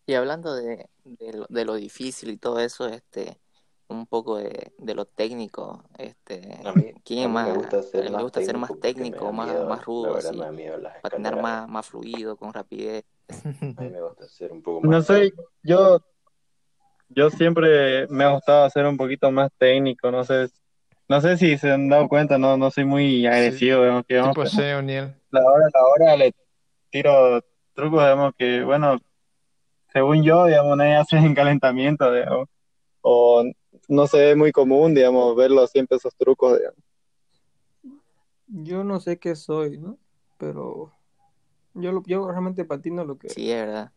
Y hablando de, de, lo, de lo difícil y todo eso, este, un poco de, de lo técnico, este, A mí, ¿quién a es mí más? me gusta a ser mí me más gusta ser más técnico más, miedo, más rudo, así, patinar más, más fluido, con rapidez. A mí me gusta ser un poco más No técnico. yo, yo siempre me ha gustado ser un poquito más técnico, no sé, no sé si se han dado cuenta, no, no soy muy agresivo, digamos, que, digamos, Tipo la hora, la hora le tiro trucos, digamos, que, bueno, según yo, digamos, nadie hace en calentamiento, digamos, o no se ve muy común, digamos, verlo siempre esos trucos, digamos. Yo no sé qué soy, ¿no? Pero yo, lo- yo realmente patino lo que Sí, es verdad.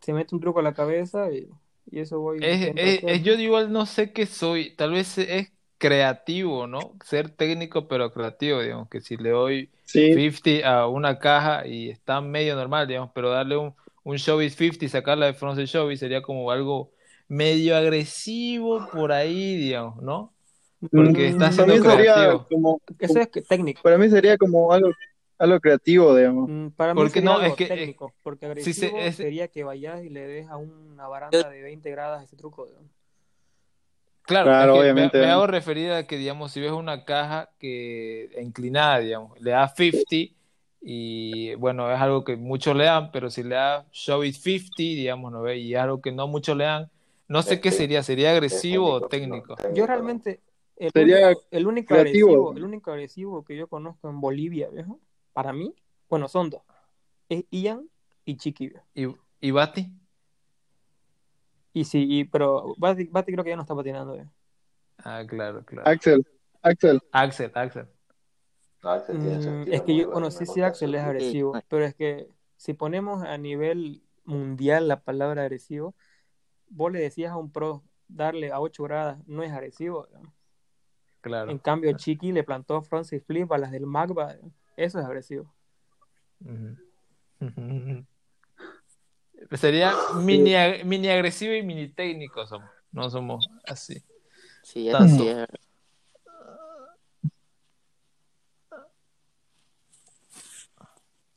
se mete un truco a la cabeza y, y eso voy Es, es- yo igual no sé qué soy, tal vez es creativo, ¿no? Ser técnico pero creativo, digamos, que si le doy Sí, 50 a una caja y está medio normal, digamos, pero darle un, un Showbiz 50 y sacarla de Fronce Showbiz sería como algo medio agresivo por ahí, digamos, ¿no? Porque está Mm, siendo para mí sería creativo. como, Eso es que técnico. para mí sería como algo, algo creativo, digamos. Mm, Para mí Porque sería no, algo es que- técnico, porque si se- agresivo es- sería que vayas y le des a una baranda de 20 grados ese truco. ¿no? Claro, Claro, es que me- obviamente, me, hago referir a que, digamos, si ves una caja que inclinada, digamos, le das 50 y, bueno, es algo que muchos le dan, pero si le das show it 50, digamos, ¿no ve? Y es algo que no muchos le dan, no sé Es qué que- sería, ¿sería agresivo o no, técnico? técnico Yo realmente, el Sería único, el único creativo. agresivo, el único agresivo que yo conozco en Bolivia, viejo, para mí, bueno, son dos. Es Ian y Chiqui, viejo. ¿Y, y Bati? Y sí, y- pero Bati, Bati creo que ya no está patinando, viejo. Ah, claro, claro. Axel, Axel, Axel, Axel. No, Axel tiene Mm, es que yo, bueno, sí, sí, Axel es agresivo, Sí. pero es que si ponemos a nivel mundial la palabra agresivo, vos le decías a un pro darle a 8 gradas, no es agresivo. ¿no? Claro. En cambio, Chiqui le plantó frontside flip a las del Magba, ¿no? Eso es agresivo. Sería mini, ag- mini agresivo y mini técnico somos, no somos así. Sí, es, Tanto. es.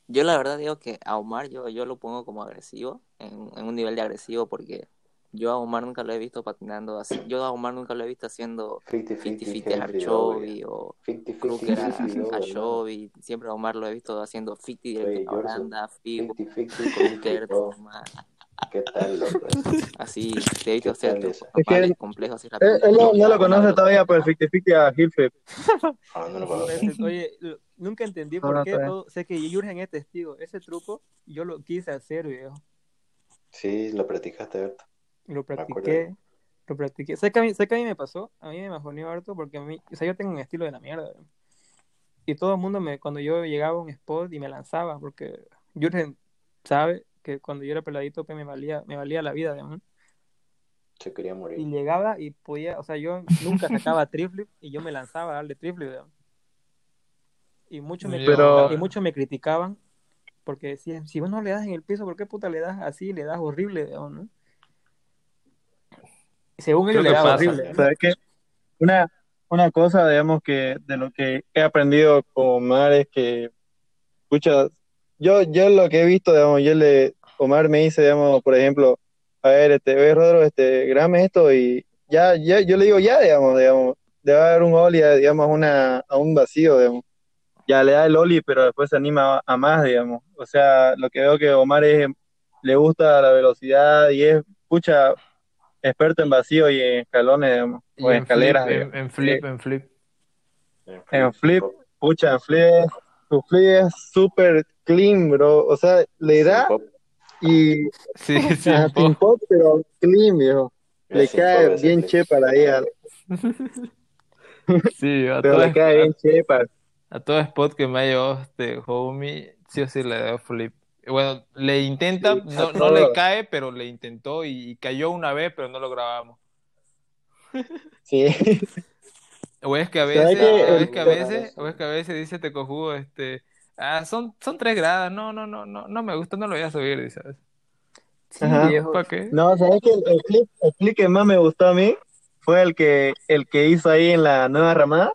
Yo la verdad digo que a Omar yo, yo lo pongo como agresivo, en, en un nivel de agresivo, porque yo a Omar nunca lo he visto patinando así. Yo a Omar nunca lo he visto haciendo 50-50 50-50 a Henry Archobi o 50-50 Kruger a, Henry Lowe, a hermano. Shobi. Siempre a Omar lo he visto haciendo 50 Oye, directo a Holanda, Fibo, 50-50 Kruger. Toma, ¿Qué tal, loco? así. Te he visto ¿Qué hacer? Es complejos así rápido. él no, lo Omar conoce todavía por el 50 a Hillflip. Ah, no lo conozco. Entonces, Oye, nunca entendí por qué sé que Jurgen es testigo, ese truco yo lo quise hacer, viejo. Sí, lo practicaste, Berto. Lo practiqué, lo practiqué. Sé que, a mí, sé que a mí me pasó, a mí me bajoneó harto porque a mí, o sea, yo tengo un estilo de la mierda. ¿no? Y todo el mundo, me, cuando yo llegaba a un spot y me lanzaba, porque Jurgen sabe que cuando yo era peladito pues, me valía, me valía la vida, digamos. Se quería Y morir. llegaba y podía, o sea, yo nunca sacaba triflip y yo me lanzaba a darle triflip, digamos. Y muchos me, Pero- criticaban- y muchos me criticaban porque decían, si vos no le das en el piso, ¿por qué puta le das así? Le das horrible, ¿no? Según ellos le que daba. ¿Sabes qué? Una, una cosa, digamos, que de lo que he aprendido con Omar es que, escucha, yo, yo lo que he visto, digamos, yo le, Omar me dice, digamos, por ejemplo, a ver, este, ve, Rodro, este, grame esto y ya, ya, yo le digo ya, digamos, digamos, le va a dar un Oli, a, digamos, una, a un vacío, digamos. Ya le da el Oli, pero después se anima a, a más, digamos. O sea, lo que veo que Omar es, le gusta la velocidad y es, pucha, experto en vacío y en escalones, Y o en en escaleras. flip, en, en flip, en flip. En flip, pucha, en flip, su flip es súper clean, bro. O sea, le da y Sí, sí, ah, po. sin pop, pero clean, viejo. Le cae bien chepa ahí, al- Sí, a pero todo, le cae bien chepa. a todo spot que me ha llevado este homie, sí o sí le doy flip. Bueno, le intenta, Sí, no, le cae, pero le intentó y cayó una vez, pero no lo grabamos. Sí. O es que a ¿Sabe veces, o es que a veces, o es que a veces dice te cojudo, este, ah, son, son tres gradas, no, no, no, no, no me gusta, no lo voy a subir, dice. Sí, Ajá. viejo. ¿Para qué? No, ¿sabes qué? El clip, el clip que más me gustó a mí fue el que, el que hizo ahí en la nueva ramada.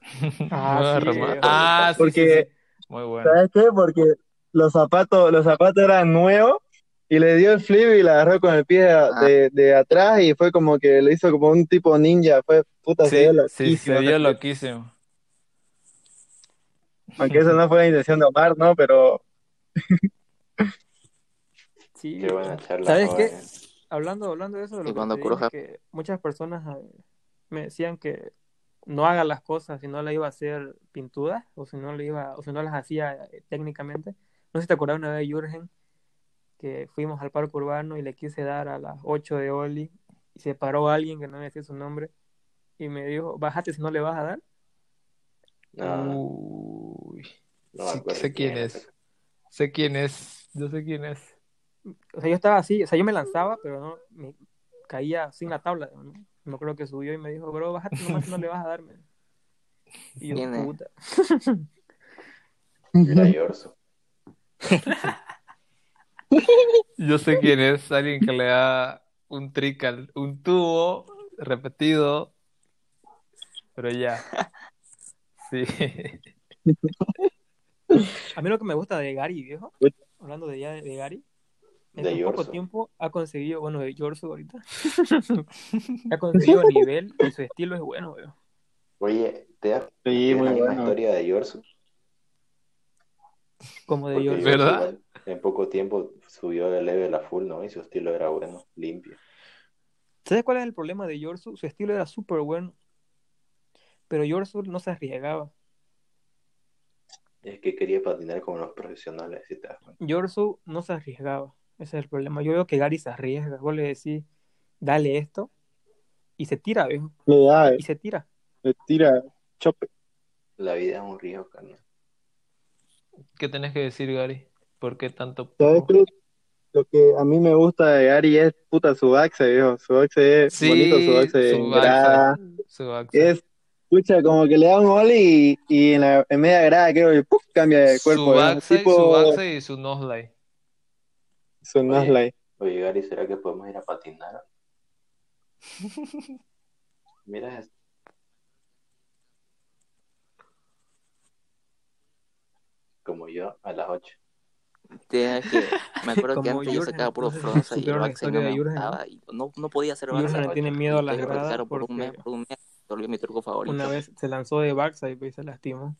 Ah, Nueva sí, ramada. Ah, sí, sí, Porque- sí. Muy bueno. ¿Sabes qué? Porque los zapatos, los zapatos eran nuevos y le dio el flip y la agarró con el pie de, de- de atrás y fue como que le hizo como un tipo ninja. Fue puta, se Sí, vio sí, loquísimo se ese vio clip. loquísimo. Aunque esa no fue la intención de Omar, ¿no? Pero Sí, Qué buena charla. ¿Sabes qué? hablando, hablando de eso, de lo Y que cuando te dije, Kuroha- que muchas personas eh, me decían que no haga las cosas si no la iba a hacer pintudas o si no le iba o si no las hacía eh, técnicamente. No sé si te acuerdas una vez de Jürgen que fuimos al parque urbano y le quise dar a las 8 de Oli y se paró alguien que no me decía su nombre y me dijo, bájate si no le vas a dar. No, Uy, no sí, sé quién es. Sé quién es. Yo sé quién es. O sea, yo estaba así, o sea, yo me lanzaba, pero no, me caía sin la tabla. ¿no? Me acuerdo que subió y me dijo, bro, bájate nomás no le vas a darme. Y yo, ¿Quién es? puta. Era Yorso. Yo sé quién es. Alguien que le da un trical, un tubo repetido. Pero ya. Sí. A mí lo que me gusta de Gary, viejo, hablando de ya de, de Gary, en De poco tiempo ha conseguido, bueno, de Yorso ahorita, ha conseguido nivel y su estilo es bueno. Oye, ¿te das sí, muy la historia de Yorso? Como de Yorso. ¿Verdad? igual en poco tiempo subió el level a full, ¿no? Y su estilo era bueno, limpio. ¿Sabes cuál es el problema de Yorsu? Su estilo era súper bueno, pero Yorsu no se arriesgaba. Es que quería patinar como los profesionales, si. Yorsu no se arriesgaba. Ese es el problema. Yo veo que Gary se arriesga. Vos le decís, dale esto, y se tira, viejo. Le da, Y se tira. le tira chope. La vida es un río, carnal. ¿Qué tenés que decir, Gary? ¿Por qué tanto? ¿Sabes qué? Lo que a mí me gusta de Gary es puta su axe, viejo. Su axe es Sí, bonito, su axe su grada. Su axe. Es, pucha, como que le da un oli y, y en, la, en media grada creo que ¡puf! cambia de cuerpo. su viejo. axe, tipo su axe y su noslight. su Nuzlocke. Oye, Gary, ¿será que podemos ir a patinar? Mira esto. Como yo, a las 8. Tienes que, me acuerdo que antes yo sacaba puro no fronza y el no historia me de Jürgen, ¿no? y no, no podía hacer backside. le tiene miedo a las gradas practicaron por un mes, por un mes, se mi truco favorito. una vez se lanzó de pues, y se lastimó.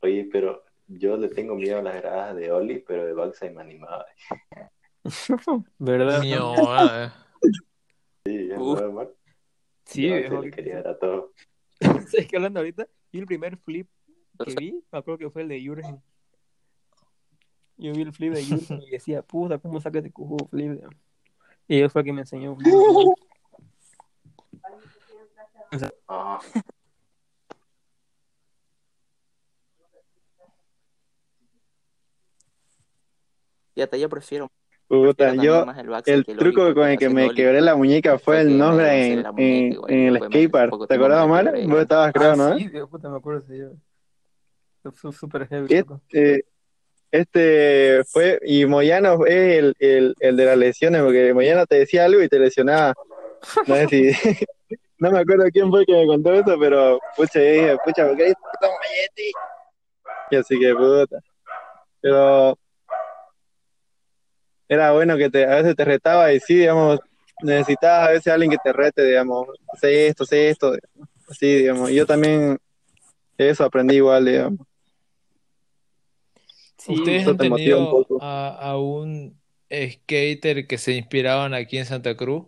Oye, pero yo le tengo miedo a las gradas de Oli, pero de Backside me animaba. ¿Verdad? Mío, eh. Sí, es normal. Sí, Yo le quería dar a todo. ¿Sabes qué hablando ahorita? Y el primer flip que vi, me acuerdo que fue el de Jürgen. Yo vi el flip de Jürgen y decía, puta, ¿cómo saca este cujo flip? Y él fue el que me enseñó flip. Y hasta yo prefiero, Puta, yo, más el que truco con el que me quebré la muñeca fue el lancé en, en, en el skatepark. ¿Te acordás, Omar? Vos estabas, creo, Ah, ¿no? sí, de puta, me acuerdo ese yo. Súper heavy. Eh, este fue, y Moyano es el, el, el de las lesiones, porque Moyano te decía algo y te lesionaba. No sé si, no me acuerdo quién fue el que me contó eso, pero pucha, yo dije, pucha, ¿por qué? Y así que puta. Pero era bueno que te, a veces te retaba y sí, digamos, necesitas a veces alguien que te rete, digamos, sé esto, sé esto, así, digamos. Y yo también eso aprendí igual, digamos. Sí, ¿Ustedes han te motiva un tenido poco. a, a un skater que se inspiraban aquí en Santa Cruz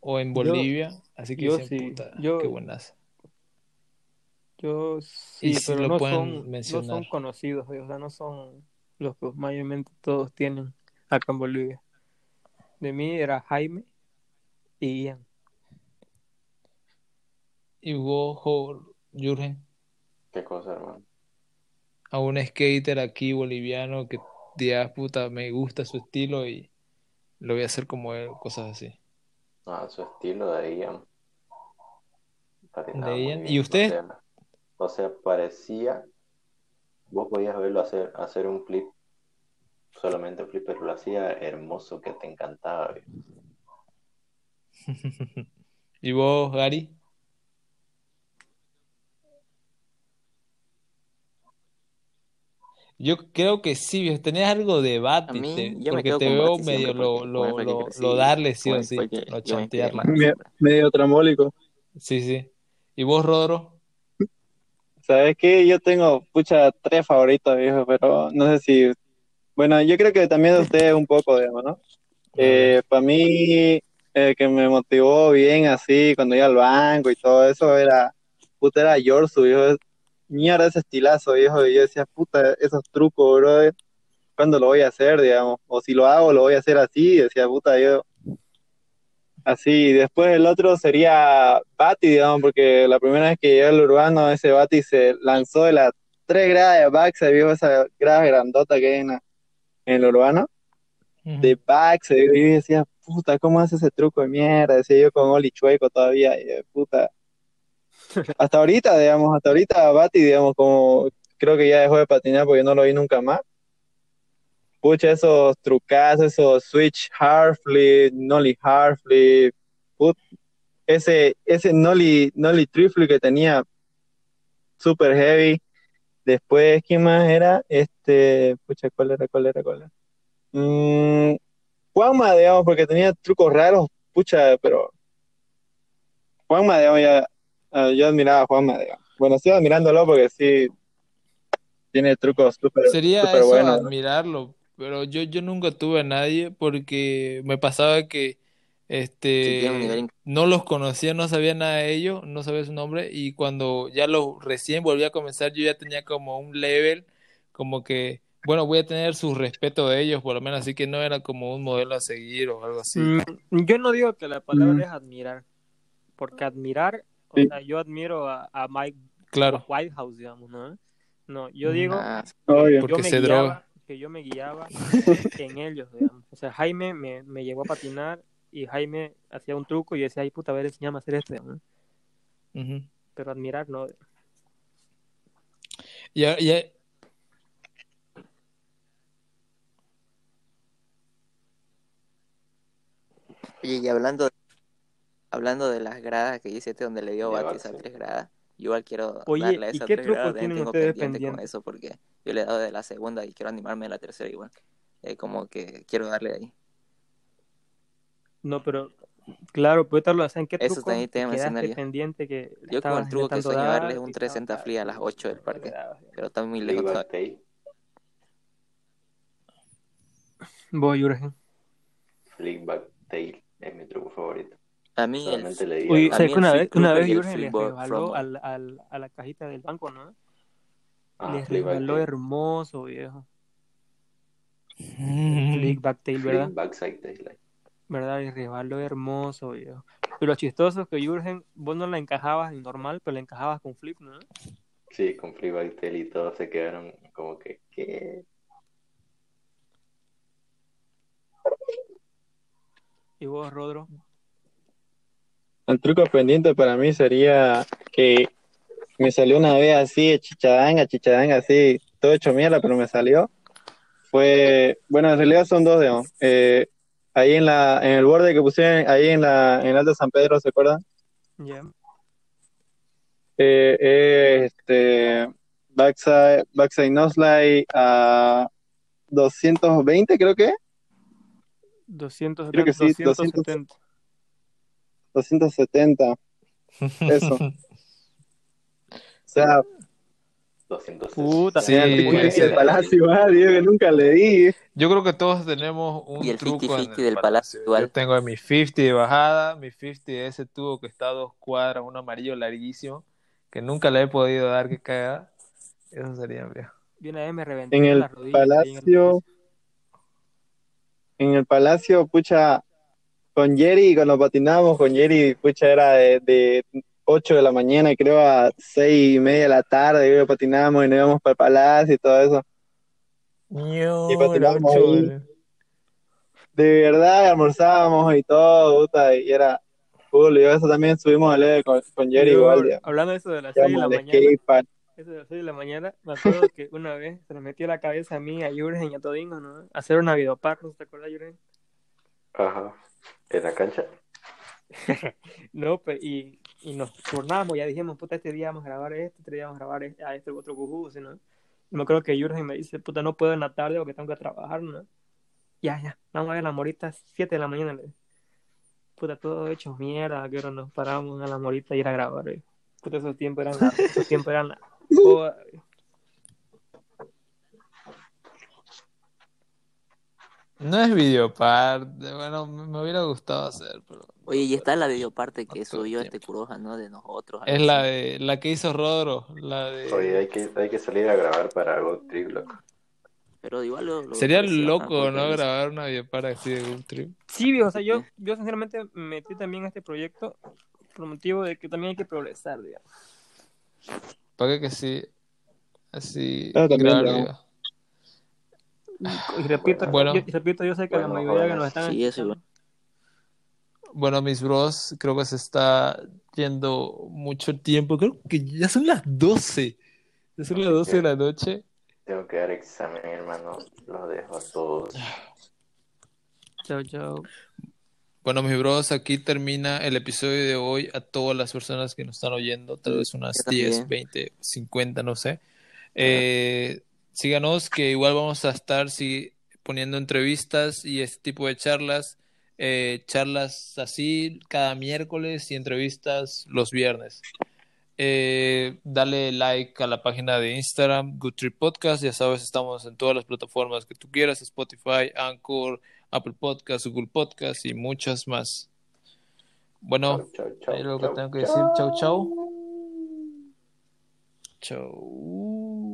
o en Yo- Bolivia? Así que yo dicen, sí, puta, yo- qué buenas. Yo sí, si pero lo no pueden son, no son mencionar. conocidos, o sea, no son los que mayormente todos tienen acá en Bolivia. De mí era Jaime y Ian. Y vos, Jürgen, ¿Qué cosa, hermano? a un skater aquí boliviano que digas, puta, me gusta su estilo y lo voy a hacer como él, cosas así. Ah, su estilo de Ian. Patinaba De Ian. ¿Y usted? O sea, o sea, parecía. Vos podías verlo hacer, hacer un flip, solamente un flip, pero lo hacía hermoso, que te encantaba. ¿Y vos, Gary? Yo creo que sí, tenés algo de A Bati, mí, te- yo me porque te veo medio lo, lo, crecí, darle sí o sí, lo yo me inspiré chantearla. Me- medio trambólico. Sí, sí. ¿Y vos, Rodro? ¿Sabes qué? Yo tengo, pucha, tres favoritos, viejo, pero no sé si... Bueno, yo creo que también de ustedes un poco, digamos, ¿no? Ver. para mí, el que me motivó bien así, cuando iba al banco y todo eso, era, puta, era Yorsu, viejo. Mierda, ese estilazo, viejo. Y yo decía, puta, esos trucos, brother, ¿cuándo lo voy a hacer, digamos? O si lo hago, lo voy a hacer así. Decía, puta, yo... Así, después el otro sería Bati, digamos, porque la primera vez que llegué al urbano, ese Bati se lanzó de las tres gradas de back, se vio esa grada grandota que hay en, la- en el urbano, de back, se vio, y yo decía, puta, ¿cómo hace ese truco de mierda? Decía yo con Oli Chueco todavía, y de puta. Hasta ahorita, digamos, hasta ahorita Bati, digamos, como creo que ya dejó de patinar porque no lo vi nunca más. Pucha, esos trucazos, esos switch hard flip, nollie hard flip, put, ese, ese nollie, nollie trifle que tenía super heavy. Después, ¿quién más era? Este, pucha, ¿cuál era, cuál era, cuál era? Mm, Juanma, digamos, porque tenía trucos raros, pucha, pero Juanma, digamos, ya, ah, yo admiraba a Juanma, digamos. Bueno, sigo admirándolo porque sí, tiene trucos súper Sería súper eso buenos. ¿no? admirarlo, pero yo, yo nunca tuve a nadie porque me pasaba que este no los conocía, no sabía nada de ellos, no sabía su nombre y cuando ya lo recién volví a comenzar yo ya tenía como un level como que bueno, voy a tener su respeto de ellos por lo menos, así que no era como un modelo a seguir o algo así. Mm, yo no digo que la palabra Mm. es admirar, porque admirar, o sea, yo admiro a, a Mike Claro, Whitehouse, digamos, ¿no? No, yo digo Ah, yo porque me se guiaba, droga. Que yo me guiaba en ellos, digamos. O sea, Jaime me, me llevó a patinar y Jaime hacía un truco y yo decía, ay puta, a ver, enséñame a hacer. Ujú. Pero admirar, no. Y, a- y a- Oye, y hablando, hablando de las gradas que dice este donde le dio De Bati esas Baxi. tres gradas, igual quiero Oye, darle a ¿y qué trucos tienen tengo ustedes pendiente con eso porque yo le he dado de la segunda y quiero animarme a la tercera igual. Eh, como que quiero darle ahí. No, pero claro, pues lo ¿en qué Eso truco también te te iba a mencionar quedaste yo. pendiente que Yo con el truco que intentando sueño darle es dar un y 360 nunca, fly a las 8 del parque, pero está muy lejos todavía. Voy, Jürgen. Flick Back Tail es mi truco favorito. A mí el, Solamente le di Uy, a ¿sabes mí que el una flip vez, una vez el Jürgen le from al, al, a la cajita del banco, ¿no? ah, Le Flick Back resbaló Tail. hermoso, viejo. El Mm. flick backtail, ¿verdad? Flick Backside Tail. ¿Verdad? Y resbaló hermoso, viejo. Pero lo chistoso es que Jürgen, vos no la encajabas en normal, pero la encajabas con flip, ¿no? Sí, con Flick Back Tail y todos se quedaron como que, ¿qué? Y vos, Rodro. El truco pendiente para mí sería que me salió una vez así, chichadanga, chichadanga, así, todo hecho mierda, pero me salió. Fue, bueno, en realidad son dos, digamos. Eh, ahí en la, en el borde que pusieron, ahí en la, en el Alto San Pedro, ¿se acuerdan? Ya. Eh, eh, este, backside, backside a 220 creo que, 270. Creo que sí, 270. 270. Eso. O sea, 200. Puta, Sí, el palacio, ah, digo que nunca le di. Yo creo que todos tenemos un Y el truco 50-50 en el del Palacio igual. Yo tengo mi 50 de bajada, mi 50 de ese tubo que está a dos cuadras, un amarillo larguísimo, que nunca le he podido dar que caiga. Eso sería, viejo. Y una vez me reventé En el la rodilla ahí en el palacio, en el palacio, pucha, con Jerry, cuando patinamos con Jerry, pucha, era de, de 8 de la mañana, creo, a 6 y media de la tarde, creo patinábamos y nos íbamos para el palacio y todo eso. Y patinamos ahí. De verdad, almorzábamos y todo, puta, y era cool. Y eso también subimos a leer con, con Jerry Yo, igual, ya. Hablando de eso de las 6 de la mañana, eso de las 6 de la mañana, me acuerdo que una vez se nos metió a la cabeza a mí, a Jurgen y a Todingo, ¿no? Hacer una videoparro, ¿te acuerdas, Jurgen? Ajá. ¿En la cancha? No, pues, y, y nos turnamos, ya dijimos, puta, este día vamos a grabar esto, este día vamos a grabar este, a este otro cujú, ¿sí, ¿no? Y me acuerdo que Jurgen me dice, puta, no puedo en la tarde porque tengo que trabajar, ¿no? Ya, ya, vamos a ver la morita 7 de la mañana. Puta, todo hecho mierda, a qué hora nos paramos a la morita y ir a grabar, ¿eh? Puta, esos tiempos eran la, esos tiempos eran joda, ¿eh? No es videoparte, bueno, me hubiera gustado hacer, pero Oye, y está la videoparte que subió este. Kuroja, ¿no? De nosotros. es la de la que hizo Rodro, la de Oye, hay que, hay que salir a grabar para Go Trip, loco. Pero igual lo, lo Sería loco, ¿no? es- Grabar una videoparte así de Google Trip. Sí, viejo, o sea, yo, yo sinceramente me metí también a este proyecto por motivo de que también hay que progresar, digamos. ¿Para qué que sí? Así, Yo también, grabar ¿no? video. Y, y repito, Bueno. yo, y repito, yo sé que la Bueno, mayoría que nos están Sí, eso. Bueno, mis bros, creo que se está yendo mucho tiempo. Creo que ya son las 12. Ya son las 12 de la noche. Tengo que dar examen, hermano. Los dejo a todos. Chao, chao. Bueno, mis bros, aquí termina el episodio de hoy. A todas las personas que nos están oyendo, tal vez unas Yo 10, también. 20, 50, no sé. Eh, síganos, que igual vamos a estar sí, poniendo entrevistas y este tipo de charlas. Eh, charlas así cada miércoles y entrevistas los viernes. Eh, dale like a la página de Instagram, Good Trip Podcast. Ya sabes, estamos en todas las plataformas que tú quieras: Spotify, Anchor, Apple Podcast, Google Podcast y muchas más. Bueno, Chau, chau, ahí lo que chau, tengo que decir. Chau, chau. Chau.